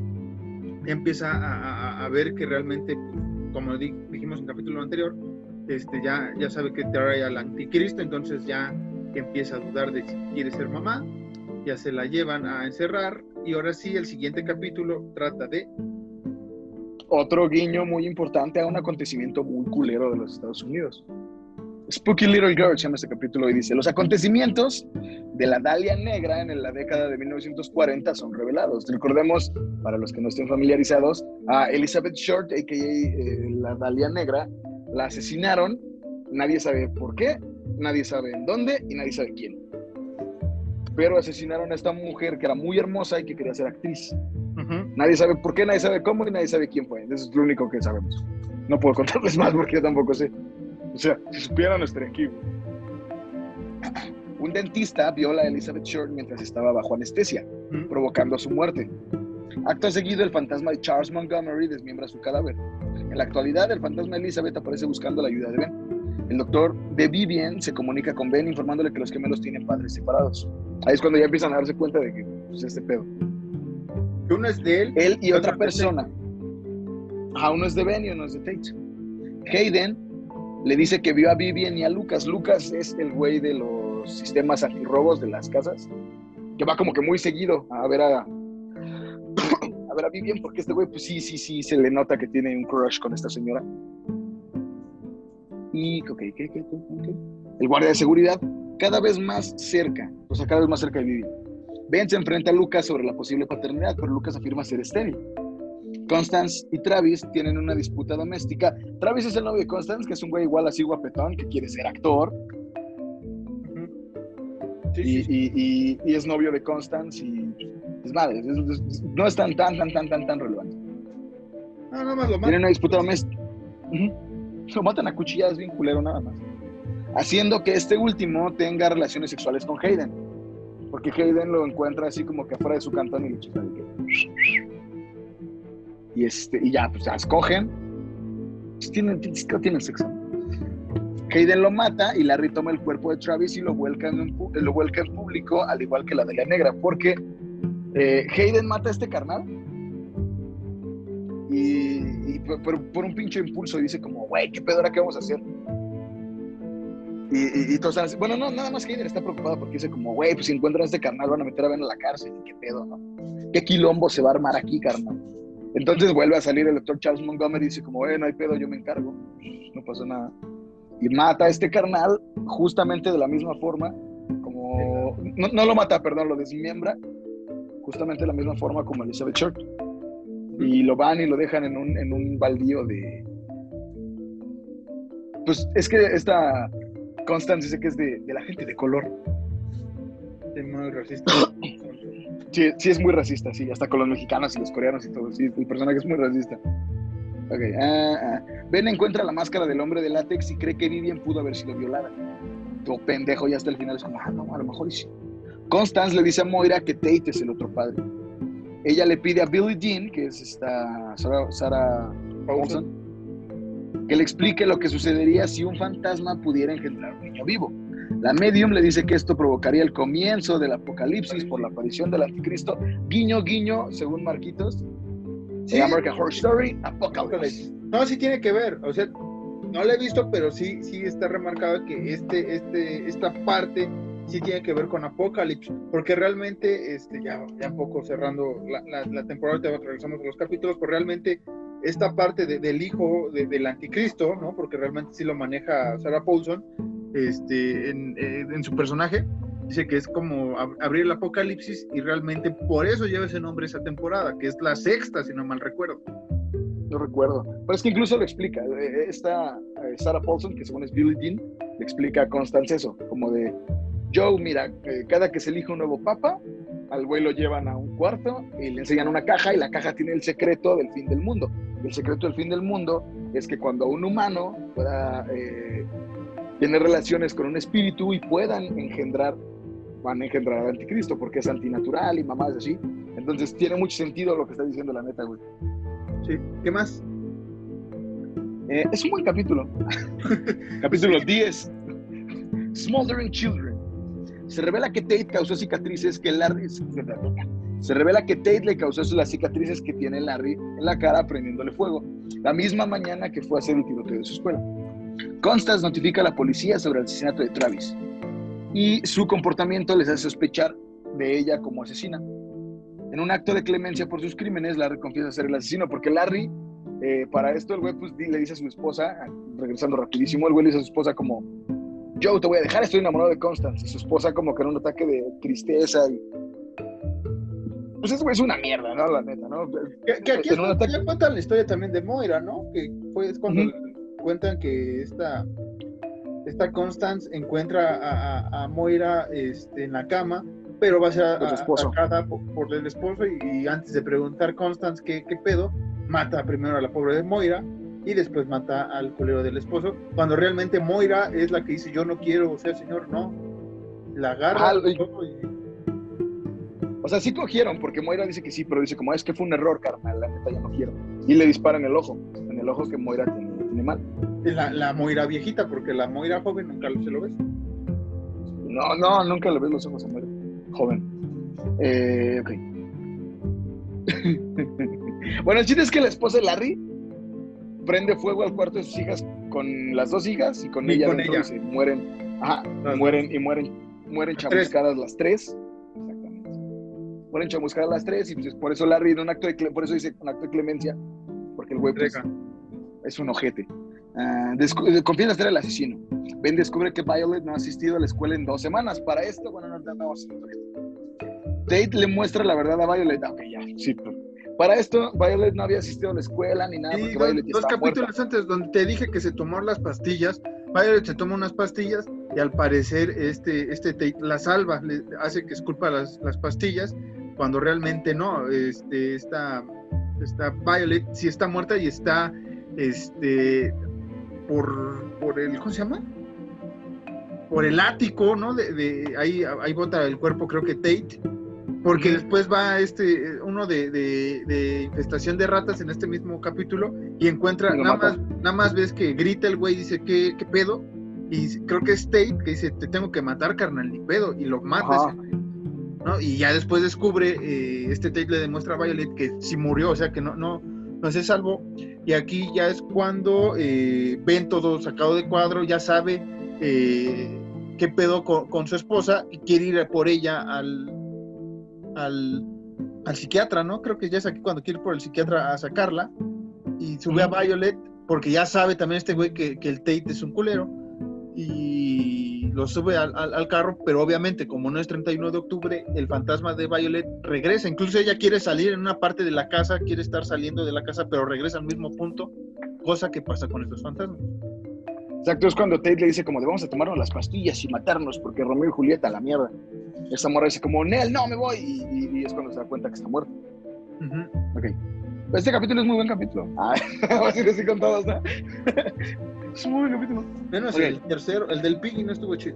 ya empieza a, a- a ver que realmente, como di- dijimos en el capítulo anterior, este, ya, ya sabe que trae al anticristo, entonces ya empieza a dudar de si quiere ser mamá, ya se la llevan a encerrar, y ahora sí, el siguiente capítulo trata de Otro guiño muy importante a un acontecimiento muy culero de los Estados Unidos. Spooky Little Girl se llama este capítulo y dice, los acontecimientos de la Dalia Negra en la década de 1940 son revelados. Recordemos, para los que no estén familiarizados, a Elizabeth Short, a.k.a. eh, la Dalia Negra, la asesinaron, nadie sabe por qué, nadie sabe en dónde y nadie sabe quién. Pero asesinaron a esta mujer que era muy hermosa y que quería ser actriz. Nadie sabe por qué, nadie sabe cómo y nadie sabe quién fue. Eso es lo único que sabemos. No puedo contarles [laughs] más porque yo tampoco sé. O sea, si supieran, estaría aquí. Un dentista viola a Elizabeth Short mientras estaba bajo anestesia, provocando su muerte. Acto seguido, el fantasma de Charles Montgomery desmiembra su cadáver. En la actualidad, el fantasma de Elizabeth aparece buscando la ayuda de Ben. El doctor de Vivian se comunica con Ben informándole que los gemelos tienen padres separados. Ahí es cuando ya empiezan a darse cuenta de que pues, este pedo. Que uno es de él, Él y otra persona. Ajá, uno es de Ben y uno es de Tate. Hayden le dice que vio a Vivian y a Lucas. Lucas es el güey de los sistemas antirrobos de las casas, que va como que muy seguido a ver a, a ver a Vivian, porque este güey, pues sí, sí, sí, se le nota que tiene un crush con esta señora. Y, ok, ok, ok, ok. El guardia de seguridad cada vez más cerca, o sea, cada vez más cerca de Vivian. Ben se enfrenta a Lucas sobre la posible paternidad, pero Lucas afirma ser estéril. Constance y Travis tienen una disputa doméstica. Travis es el novio de Constance, que es un güey igual así guapetón, que quiere ser actor. Sí, y, sí, sí. y- y- y es novio de Constance, y es madre, es- es- no es tan, tan, tan, tan, tan, tan relevante. No, nada más lo Tienen más. una disputa doméstica. Ujú. Lo matan a cuchilladas bien culero nada más. Haciendo que este último tenga relaciones sexuales con Hayden. Porque Hayden lo encuentra así como que afuera de su cantón y le chica de que- Y, este, y ya, pues ya escogen. Pues tienen, que tienen sexo. Hayden lo mata y Larry toma el cuerpo de Travis y lo vuelca en, público, al igual que la de la negra, porque eh, Hayden mata a este carnal y, por un pinche impulso dice como, güey, ¿qué pedo ahora qué vamos a hacer? Y, y, bueno, no, nada más Hayden está preocupado porque dice como, güey, pues si encuentran a este carnal van a meter a Ben a la cárcel, ¿qué pedo, no? ¿Qué quilombo se va a armar aquí, carnal? Entonces vuelve a salir el doctor Charles Montgomery y dice como, eh, no hay pedo, yo me encargo, no pasó nada. y mata a este carnal justamente de la misma forma como... No, no lo mata, perdón, lo desmiembra justamente de la misma forma como Elizabeth Short. Y lo van y lo dejan en un, en un baldío de... Pues es que esta Constance dice que es de, de la gente de color. Es muy racista. [coughs] Sí, sí es muy racista, sí, hasta con los mexicanos y los coreanos y todo. Sí, el personaje es muy racista. Ok, ah, ah. Ben encuentra la máscara del hombre de látex y cree que Vivian pudo haber sido violada. Todo pendejo, ya hasta el final es como, ah, no, a lo mejor sí. Constance le dice a Moira que Tate es el otro padre. Ella le pide a Billie Jean, que es esta Sarah, Sarah Paulson, que le explique lo que sucedería si un fantasma pudiera engendrar un niño vivo. La medium le dice que esto provocaría el comienzo del apocalipsis por la aparición del anticristo. Guiño, guiño, según Marquitos. Sí. American Horror Story, Apocalypse. No, sí tiene que ver, o sea, no lo he visto, pero sí, sí está remarcado que este, este, esta parte sí tiene que ver con Apocalypse, porque realmente, este, ya, ya un poco cerrando la, la, la temporada, te regresamos a los capítulos, pero realmente esta parte de- del hijo de- del anticristo, ¿no? Porque realmente sí lo maneja Sarah Paulson, este, en, eh, su personaje, dice que es como ab- abrir el apocalipsis y realmente por eso lleva ese nombre esa temporada, que es la sexta, si no mal recuerdo. No recuerdo. Pero es que incluso lo explica. Eh, Esta eh, Sarah Paulson, que según es Billie Jean, le explica a Constance eso, como de, Joe, mira, cada que se elige un nuevo papa, al güey lo llevan a un cuarto y le enseñan una caja y la caja tiene el secreto del fin del mundo. El secreto del fin del mundo es que cuando un humano pueda eh, tener relaciones con un espíritu y puedan engendrar, van a engendrar al anticristo porque es antinatural y mamás así. Entonces tiene mucho sentido lo que está diciendo la neta, güey. Sí. ¿Qué más? Eh, es un buen capítulo. [laughs] capítulo 10. Smoldering Children. Se revela que Tate causó cicatrices que Larry. Se revela que Tate le causó las cicatrices que tiene Larry en la cara prendiéndole fuego, la misma mañana que fue a hacer el tiroteo de su escuela. Constance notifica a la policía sobre el asesinato de Travis y su comportamiento les hace sospechar de ella como asesina. En un acto de clemencia por sus crímenes, Larry confiesa ser el asesino porque Larry eh, para esto el güey pues, le dice a su esposa, regresando rapidísimo, el güey le dice a su esposa como, Joe, te voy a dejar, estoy enamorado de Constance. Y su esposa como que en un ataque de tristeza y... Pues güey es una mierda, ¿no? La neta, ¿no? Que, que aquí es ataque- ya cuentan la historia también de Moira, ¿no? Que fue es cuando Ujú. cuentan que esta, esta Constance encuentra a, a- a Moira este, en la cama, pero va a ser atacada por, por el esposo y, y antes de preguntar Constance qué, qué pedo, mata primero a la pobre de Moira y después mata al culero del esposo, cuando realmente Moira es la que dice yo no quiero, o sea, señor, no. La agarra Ajá, y- O sea, sí cogieron, porque Moira dice que sí, pero dice como, es que fue un error, carnal, la neta ya no quiero. Y le dispara en el ojo, en el ojo que Moira tiene, tiene mal. la, la Moira viejita, porque la Moira joven nunca se lo ves. No, no, nunca le ves los ojos a Moira. Joven. Eh, ok. [laughs] bueno, el chiste es que la esposa de Larry prende fuego al cuarto de sus hijas con las dos hijas y con Y ella con dentro ella. y se mueren. Ajá, mueren y mueren, mueren tres. chamuscadas las tres. Exactamente. Mueren chamuscadas las tres y pues por eso Larry en un acto de por eso dice un acto de clemencia, porque el güey pues, es un ojete. Eh, confiesa ser el asesino. Ben descubre que Violet no ha asistido a la escuela en dos semanas. Para esto, bueno, no, no, no. Tate le muestra la verdad a Violet. Ah, Ok, ya, sí. pero- Para esto, Violet no había asistido a la escuela ni nada, Y porque dos, Violet capítulos muerta. antes donde te dije que se tomó las pastillas, Violet se toma unas pastillas y al parecer este, este Tate la salva, le hace que esculpa las, las pastillas, cuando realmente no, este, está, está Violet sí está muerta y está este, por, por el, ¿cómo se llama? Por el ático, ¿no? De, de- ahí, ahí bota el cuerpo, creo que Tate, porque después va este uno de, de- de infestación de ratas en este mismo capítulo y encuentra, Y nada mata. más, nada más ves que grita el güey, dice, ¿qué, qué pedo? Y creo que es Tate que dice, te tengo que matar, carnal, ni pedo, y lo mata ese güey, ¿no? Y ya después descubre, eh, este Tate le demuestra a Violet que sí murió, o sea que no, no, no se salvó. Y aquí ya es cuando eh, ven todo sacado de cuadro, ya sabe eh, qué pedo con, con su esposa y quiere ir por ella al, al, al psiquiatra, ¿no? Creo que ya es aquí cuando quiere ir por el psiquiatra a sacarla y sube a. Violet porque ya sabe también este güey que, que el Tate es un culero y lo sube al, al- al carro, pero obviamente como no es 31 de octubre, el fantasma de Violet regresa. Incluso ella quiere salir en una parte de la casa, quiere estar saliendo de la casa, pero regresa al mismo punto, cosa que pasa con estos fantasmas. Exacto, es cuando Tate le dice como de vamos a tomarnos las pastillas y matarnos porque Romeo y Julieta, la mierda. Esa morra dice como, Nel, no, me voy. Y, y- y es cuando se da cuenta que está muerto. Ujú. Ok. Este capítulo es muy buen capítulo. Ah, [laughs] voy a decir así con todos, ¿no? [laughs] es un muy buen capítulo. Menos el tercero, el del Piggy no estuvo chido.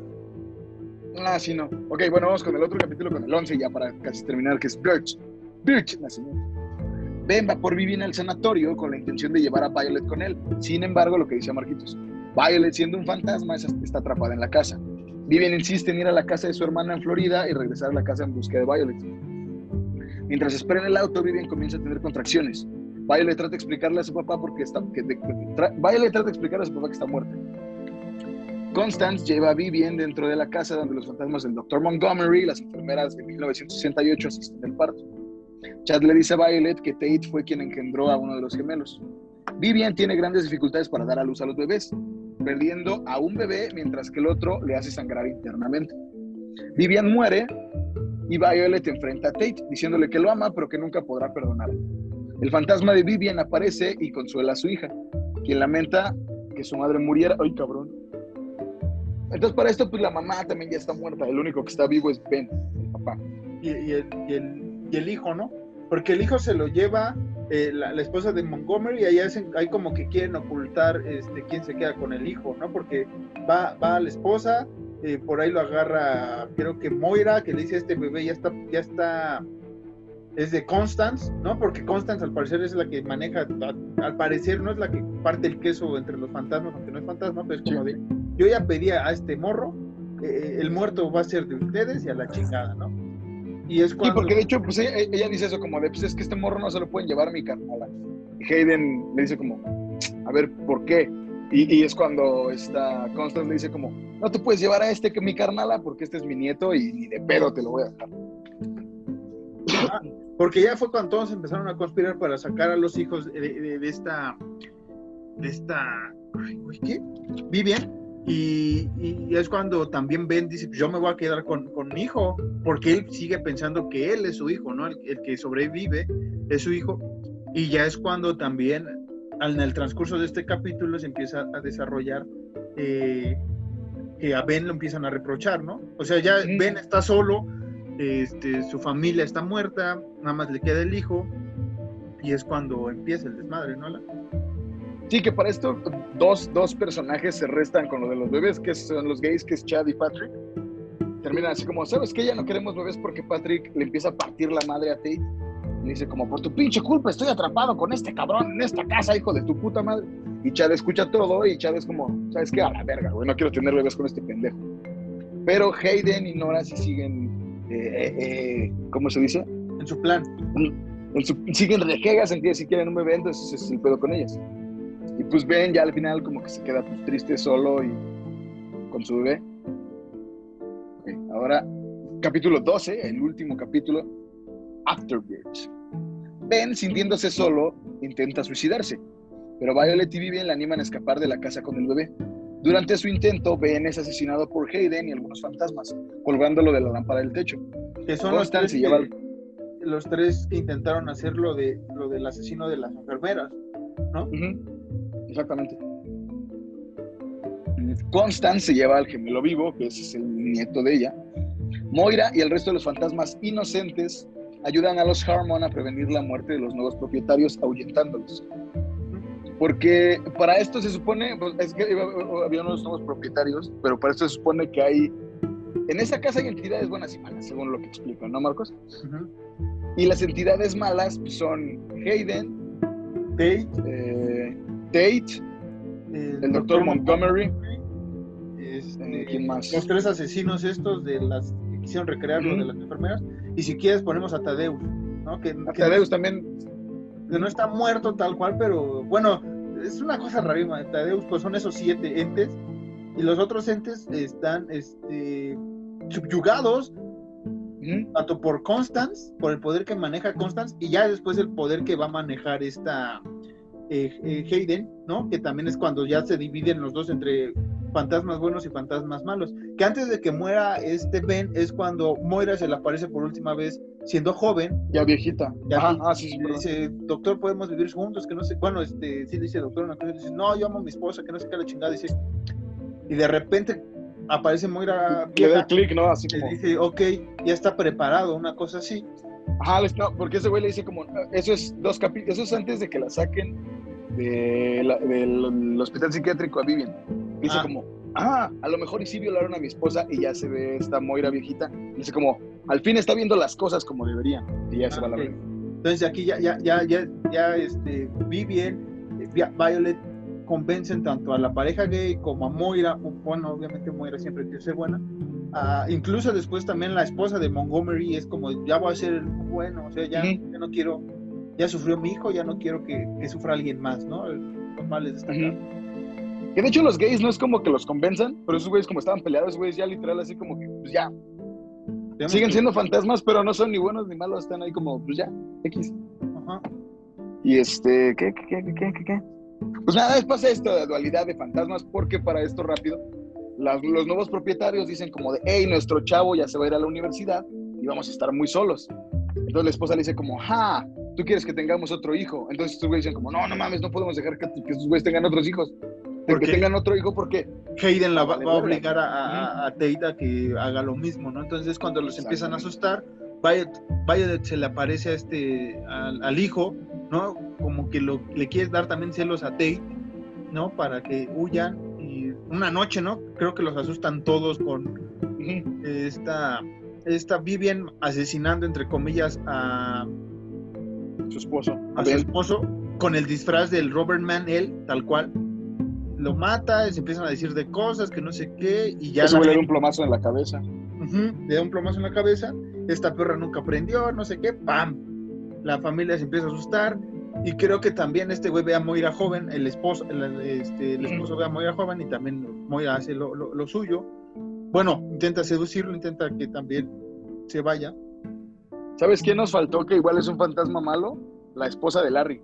Ah, sí, no. Ok, bueno, vamos con el otro capítulo, con el 11 ya para casi terminar, que es Birch. Birch. Ben va por Vivian al sanatorio con la intención de llevar a Violet con él. Sin embargo, lo que dice Marquitos, Violet siendo un fantasma es- está atrapada en la casa. Vivian insiste en ir a la casa de su hermana en Florida y regresar a la casa en busca de Violet. Mientras espera en el auto, Vivian comienza a tener contracciones. Violet trata de explicarle a su papá porque está... Que, Violet trata de explicarle a su papá que está muerta. Constance lleva a Vivian dentro de la casa donde los fantasmas del Dr. Montgomery y las enfermeras de 1968 asisten al parto. Chad le dice a Violet que Tate fue quien engendró a uno de los gemelos. Vivian tiene grandes dificultades para dar a luz a los bebés, perdiendo a un bebé mientras que el otro le hace sangrar internamente. Vivian muere y Violet enfrenta a Tate diciéndole que lo ama pero que nunca podrá perdonarlo. El fantasma de Vivian aparece y consuela a su hija, quien lamenta que su madre muriera. ¡Ay, cabrón! Entonces, para esto, pues la mamá también ya está muerta. El único que está vivo es Ben, el papá. Y, y el, y el- y el hijo, ¿no? Porque el hijo se lo lleva eh, la, la esposa de Montgomery ahí hacen, hay como que quieren ocultar este, quién se queda con el hijo, ¿no? Porque va, va la esposa, eh, por ahí lo agarra, creo que Moira, que le dice este bebé ya está, ya está, es de Constance, ¿no? Porque Constance al parecer es la que maneja, a- al parecer no es la que parte el queso entre los fantasmas, aunque no es fantasma, pero es como de, yo ya pedía a este morro, eh, el muerto va a ser de ustedes y a la chingada, ¿no? Y es Sí, porque de hecho, pues ella, ella dice eso como de, pues es que este morro no se lo pueden llevar a mi carnala. Y Hayden le dice como, a ver, ¿por qué? Y, y es cuando esta Constance le dice como, no te puedes llevar a este que mi carnala porque este es mi nieto y ni de pedo te lo voy a dejar. Ajá, Porque ya fue cuando todos empezaron a conspirar para sacar a los hijos de, de- de esta. de esta. ay, ¿Qué? Vivian. Y, y es cuando también Ben dice: "Pues Yo me voy a quedar con, con mi hijo, porque él sigue pensando que él es su hijo, ¿no? El, el que sobrevive es su hijo. Y ya es cuando también, en el transcurso de este capítulo, se empieza a desarrollar eh, que a Ben lo empiezan a reprochar, ¿no? O sea, ya Ujú. Ben está solo, este, su familia está muerta, nada más le queda el hijo, y es cuando empieza el desmadre, ¿no? La- Sí, que para esto dos, dos personajes se restan con lo de los bebés, que son los gays, que es Chad y Patrick. Terminan así como, ¿sabes qué? Ya no queremos bebés porque Patrick le empieza a partir la madre a Tate. Y dice como, por tu pinche culpa estoy atrapado con este cabrón en esta casa, hijo de tu puta madre. Y Chad escucha todo y Chad es como, ¿sabes qué? A la verga, güey, no quiero tener bebés con este pendejo. Pero Hayden y Nora sí siguen, eh, eh, eh, ¿cómo se dice? en su plan. en su- siguen rejegas en que si quieren un bebé, entonces es el pedo con ellas. Y pues ven ya al final como que se queda pues, triste solo y con su bebé. Ok, ahora, capítulo 12, el último capítulo, Afterbirds. Ben, sintiéndose solo, intenta suicidarse, pero Violet y Vivian la animan a escapar de la casa con el bebé. Durante su intento, Ben es asesinado por Hayden y algunos fantasmas, colgándolo de la lámpara del techo. Que son los tres, lleva que, los tres que intentaron hacer lo, de, lo del asesino de las enfermeras. Ujú, Exactamente. Constance se lleva al gemelo vivo, que es el nieto de ella. Moira y el resto de los fantasmas inocentes ayudan a los Harmon a prevenir la muerte de los nuevos propietarios, ahuyentándolos. Porque para esto se supone, pues, es que había unos nuevos propietarios, pero para esto se supone que hay, en esa casa hay entidades buenas y malas, según lo que explican, ¿no, Marcos? Y las entidades malas pues, son Hayden, Tate, eh, Tate, el, el doctor Montgomery, este, Eh, ¿quién más? los tres asesinos estos de las que quisieron recrear lo Ujú. de las enfermeras. Y si quieres ponemos a Tadeus, ¿no? Que, que Tadeus también, que no está muerto tal cual, pero bueno, es una cosa rarísima. Tadeus, pues son esos siete entes, y los otros entes están este, subyugados ujú, tanto por Constance, por el poder que maneja Constance, y ya después el poder que va a manejar esta eh, eh, Hayden, ¿no? Que también es cuando ya se dividen los dos entre fantasmas buenos y fantasmas malos. Que antes de que muera este Ben es cuando Moira se le aparece por última vez siendo joven. Ya viejita. Ya ah, sí, sí, y perdón. dice, doctor, podemos vivir juntos, que no sé, bueno, este, sí dice doctor, una cosa, dice, no, yo amo a mi esposa, que no sé qué la chingada, dice, y de repente aparece Moira Le da clic, ¿no? Así le como. dice, ok, ya está preparado, una cosa así, Ajá, no, porque ese güey le dice como, eso es dos capítulos, eso es antes de que la saquen de la- del hospital psiquiátrico a Vivian. Dice Ah. como, ah, a lo mejor y sí violaron a mi esposa y ya se ve esta Moira viejita. Dice como, al fin está viendo las cosas como deberían. Y ya se Ah, va a la ok. verga. Entonces aquí ya, ya, ya, ya, ya, este, Vivian, eh, Vi- Violet convencen tanto a la pareja gay como a Moira, bueno, obviamente Moira siempre quiere ser buena, ah, incluso después también la esposa de Montgomery es como, ya voy a ser bueno, o sea, ya, ya no quiero, ya sufrió mi hijo, ya no quiero que, que sufra alguien más, ¿no? Los males de esta Ujú. casa. Que de hecho los gays no es como que los convenzan, pero esos güeyes como estaban peleados, esos güeyes ya literal así como que, pues ya, siguen que- siendo fantasmas, pero no son ni buenos ni malos, están ahí como, pues ya, X. Ajá. Y este, ¿qué, qué, qué, qué, qué, qué? Pues nada, es pasa esto de dualidad de fantasmas, porque para esto rápido, las- los nuevos propietarios dicen como de, hey, nuestro chavo ya se va a ir a la universidad y vamos a estar muy solos. Entonces la esposa le dice como, ja, tú quieres que tengamos otro hijo. Entonces estos güeyes dicen como, no, no mames, no podemos dejar que, que estos güeyes tengan otros hijos. De ¿Por que qué? tengan otro hijo porque Hayden la va, a obligar a, a, a Tate a que haga lo mismo, ¿no? Entonces cuando los empiezan a asustar. Violet, Violet se le aparece a este, al, al hijo, ¿no? Como que lo, le quiere dar también celos a Tate, ¿no? Para que huyan y una noche, ¿no? Creo que los asustan todos con esta, esta Vivian asesinando, entre comillas, a, su esposo. a su esposo con el disfraz del Robert Man, él, tal cual. Lo mata, y se empiezan a decir de cosas que no sé qué, y ya güey le da un plomazo en la cabeza. Le da un plomazo en la cabeza, esta perra nunca aprendió, no sé qué, ¡pam! La familia se empieza a asustar y creo que también este güey ve a Moira joven, el esposo, el, este, el esposo ve a Moira joven y también Moira hace lo, lo- lo suyo. Bueno, intenta seducirlo, intenta que también se vaya. ¿Sabes quién nos faltó que igual es un fantasma malo? La esposa de Larry,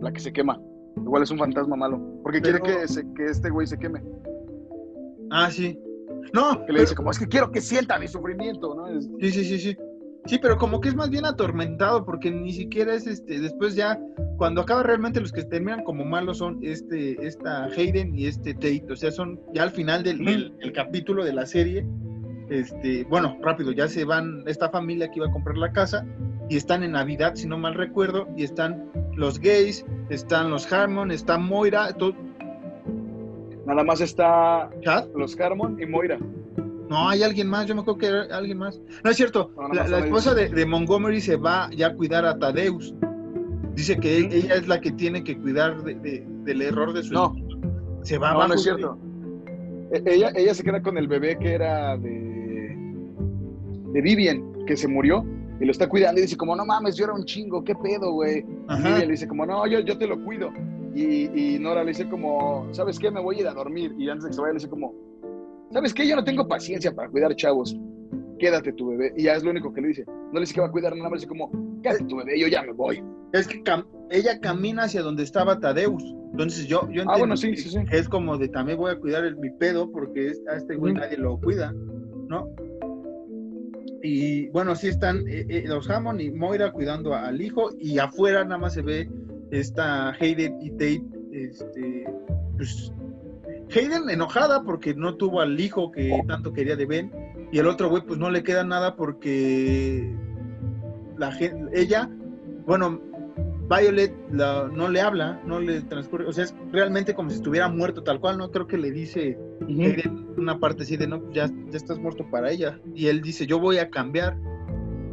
la que se quema. Igual es un fantasma malo. Porque quiere Pero- que, se- que este güey se queme. Ah, sí. No, Que le dice como, es que quiero que sienta mi sufrimiento, ¿no? Es- Sí, sí, sí, sí. Sí, pero como que es más bien atormentado, porque ni siquiera es este, después ya, cuando acaba realmente los que terminan como malos son este, esta Hayden y este Tate, o sea, son ya al final del, del- del capítulo de la serie, este, bueno, rápido, ya se van esta familia que iba a comprar la casa y están en Navidad, si no mal recuerdo, y están los gays, están los Harmon, está Moira, todo, Nada más está Chad, los Harmon y Moira. No, hay alguien más, yo me acuerdo que era alguien más. No es cierto, No, la, esposa de, de Montgomery se va ya a cuidar a Tadeus. Dice que ella es la que tiene que cuidar de- de- del error de su No. Se va No, abajo no es cierto. Ella, ella se queda con el bebé que era de, de Vivian, que se murió, y lo está cuidando y dice como, no mames, yo era un chingo, ¿qué pedo, güey? Y. Vivian le dice como, no, yo, yo te lo cuido. Y, y Nora le dice como, ¿sabes qué? Me voy a ir a dormir. Y antes de que se vaya le dice como, ¿sabes qué? Yo no tengo paciencia para cuidar chavos. Quédate tu bebé. Y ya es lo único que le dice. No le dice que va a cuidar nada más, le dice como, quédate tu bebé, yo ya me voy. Es que cam- ella camina hacia donde estaba Tadeus. Entonces yo, yo entiendo Ah, bueno, sí, que, sí, sí. que es como de también voy a cuidar el, mi pedo porque es- a este güey nadie lo cuida, ¿no? Y bueno, sí están eh, eh, los Hammond y Moira cuidando a- al hijo y afuera nada más se ve esta Hayden y Tate, este, pues Hayden enojada porque no tuvo al hijo que tanto quería de Ben y el otro güey pues no le queda nada porque la ella, bueno, Violet la- no le habla, no le transcurre, o sea, es realmente como si estuviera muerto tal cual, no creo que le dice Hayden una parte así de no, ya, ya estás muerto para ella. Y él dice, yo voy a cambiar.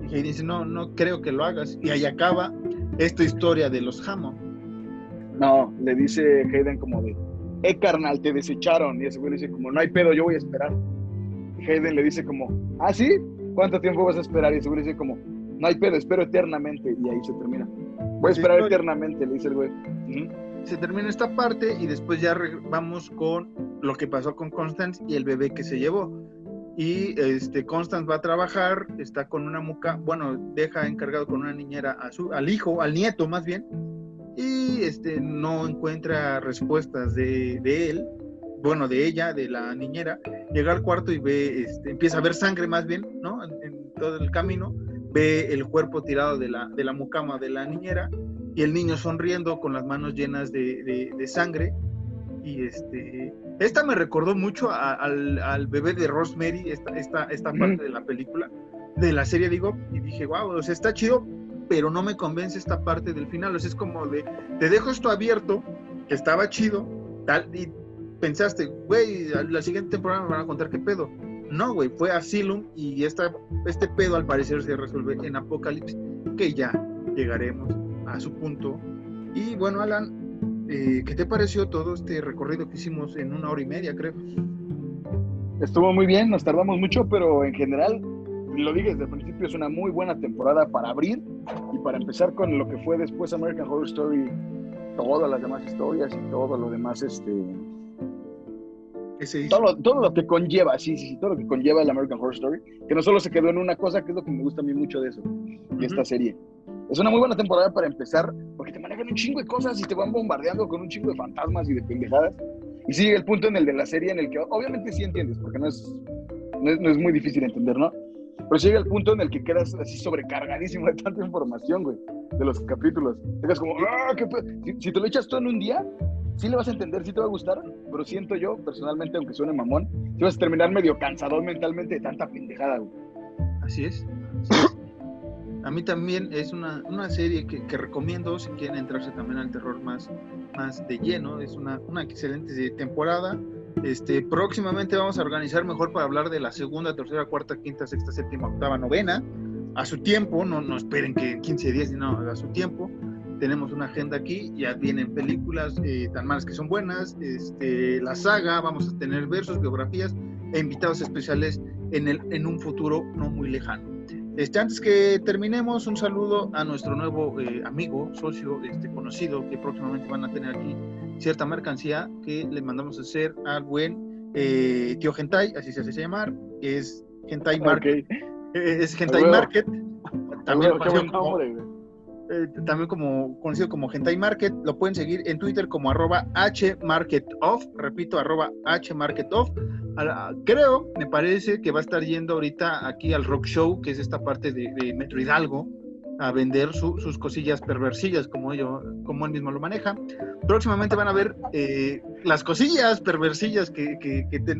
Y Hayden dice, no, no creo que lo hagas. Y ahí acaba esta historia de los Hammond. No, le dice Hayden como de, eh, carnal, te desecharon. Y ese güey le dice como, no hay pedo, yo voy a esperar. Y Hayden le dice como, ¿ah, sí? ¿Cuánto tiempo vas a esperar? Y ese güey le dice como, no hay pedo, espero eternamente. Y ahí se termina. Voy a esperar eternamente, le dice el güey. Se termina esta parte y después ya vamos con lo que pasó con Constance y el bebé que se llevó. Y este Constance va a trabajar, está con una muca, bueno, deja encargado con una niñera a su, al hijo, al nieto más bien, y este no encuentra respuestas de, de él, bueno, de ella, de la niñera, llega al cuarto y ve, este, empieza a ver sangre más bien, ¿no? En, todo el camino, ve el cuerpo tirado de la, de la mucama de la niñera y el niño sonriendo con las manos llenas de, de, sangre. Y este, esta me recordó mucho al, al, bebé de Rosemary, esta, esta, esta parte de la película, de la serie, digo, y dije, wow, o sea, está chido, pero no me convence esta parte del final. O sea, es como de, te dejo esto abierto, que estaba chido, tal, y pensaste, güey, la siguiente temporada me van a contar qué pedo. No, güey, fue Asylum y esta, este pedo al parecer se resuelve en Apocalipsis, que ya llegaremos a su punto. Y bueno, Alan, eh, ¿qué te pareció todo este recorrido que hicimos en una hora y media, creo? Estuvo muy bien, nos tardamos mucho, pero en general lo dije desde el principio, es una muy buena temporada para abrir y para empezar con lo que fue después American Horror Story, todas las demás historias y todo lo demás, este... Todo lo, todo lo que conlleva, sí, sí, sí, todo lo que conlleva el American Horror Story, que no solo se quedó en una cosa, que es lo que me gusta a mí mucho de eso, y esta serie. Es una muy buena temporada para empezar, porque te manejan un chingo de cosas y te van bombardeando con un chingo de fantasmas y de pendejadas. Y sigue el punto en el de la serie en el que obviamente sí entiendes, porque no es, no es, no es muy difícil entender, ¿no? Pero llega el punto en el que quedas así sobrecargadísimo de tanta información, güey, de los capítulos. Quedas como, ¡ah, qué si, si, te lo echas todo en un día, sí le vas a entender, sí te va a gustar, pero siento yo, personalmente, aunque suene mamón, sí vas a terminar medio cansado mentalmente de tanta pendejada, güey. Así es. A mí también es una, una serie que, que, recomiendo si quieren entrarse también al terror más, más de lleno. Es una, una excelente temporada este, próximamente vamos a organizar mejor para hablar de la segunda, tercera, cuarta, quinta, sexta, séptima, octava, novena. A su tiempo, no, no esperen que en 15 días, sino a su tiempo. Tenemos una agenda aquí, ya vienen películas eh, tan malas que son buenas, este, la saga, vamos a tener versos, biografías e invitados especiales en, el, en un futuro no muy lejano. Este, antes que terminemos, un saludo a nuestro nuevo eh, amigo, socio, este, conocido, que próximamente van a tener aquí cierta mercancía que le mandamos a hacer al buen eh, tío Gentai, así se hace llamar, es Gentai Market. Eh, es Gentai Market. También, como, eh, también como conocido como Gentai Market, lo pueden seguir en Twitter como arroba hmarketoff, repito, arroba hmarketoff. Creo, me parece que va a estar yendo ahorita aquí al Rock Show, que es esta parte de, de Metro Hidalgo, a vender sus cosillas perversillas, como, yo, como él mismo lo maneja. Próximamente van a ver eh, las cosillas perversillas que,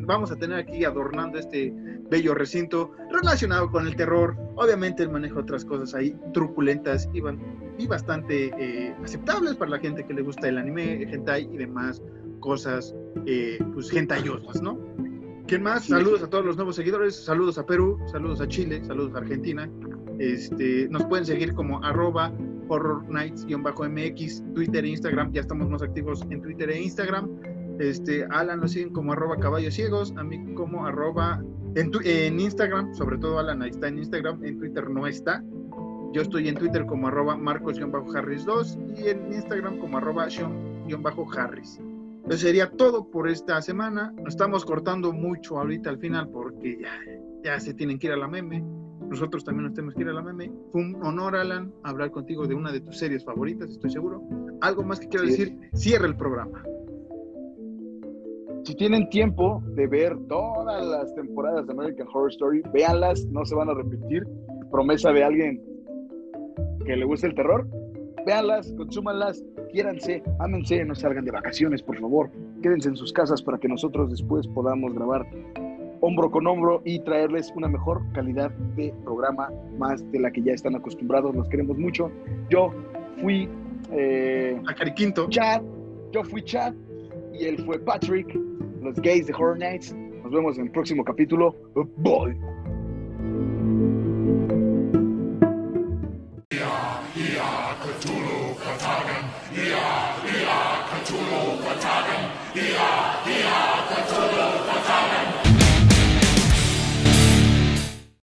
vamos a tener aquí adornando este bello recinto relacionado con el terror. Obviamente el manejo de otras cosas ahí truculentas y, bastante eh, aceptables para la gente que le gusta el anime, el hentai y demás cosas, eh, pues hentaiosas, ¿no? ¿Quién más? Saludos a todos los nuevos seguidores, saludos a Perú, saludos a Chile, saludos a Argentina, este, nos pueden seguir como arroba horror nights-mx, Twitter e Instagram, ya estamos más activos en Twitter e Instagram. Este, Alan lo siguen como arroba caballos ciegos, a mí como arroba en, en Instagram, sobre todo Alan ahí está en Instagram, en Twitter no está. Yo estoy en Twitter como arroba marcos-harris2 y en Instagram como arroba sean-harris. Eso sería todo por esta semana. Nos estamos cortando mucho ahorita al final porque ya, ya se tienen que ir a la meme nosotros también nos tenemos que ir a la meme. Fue un honor, Alan, hablar contigo de una de tus series favoritas, estoy seguro. Algo más que quiero decir, cierra el programa. Si tienen tiempo de ver todas las temporadas de American Horror Story, véanlas, no se van a repetir. Promesa de alguien que le guste el terror, véanlas, consúmanlas, quiéranse, ámense, no salgan de vacaciones, por favor. Quédense en sus casas para que nosotros después podamos grabar hombro con hombro y traerles una mejor calidad de programa, más de la que ya están acostumbrados. Los queremos mucho. Yo fui. Eh, a Cariquinto. Chad. Yo fui Chad y él fue Patrick. Los gays de Horror Nights. Nos vemos en el próximo capítulo. Bye. Ia Cthulhu Katagan, Ia, Ia Cthulhu Katagan, Ia, Ia Cthulhu Katagan.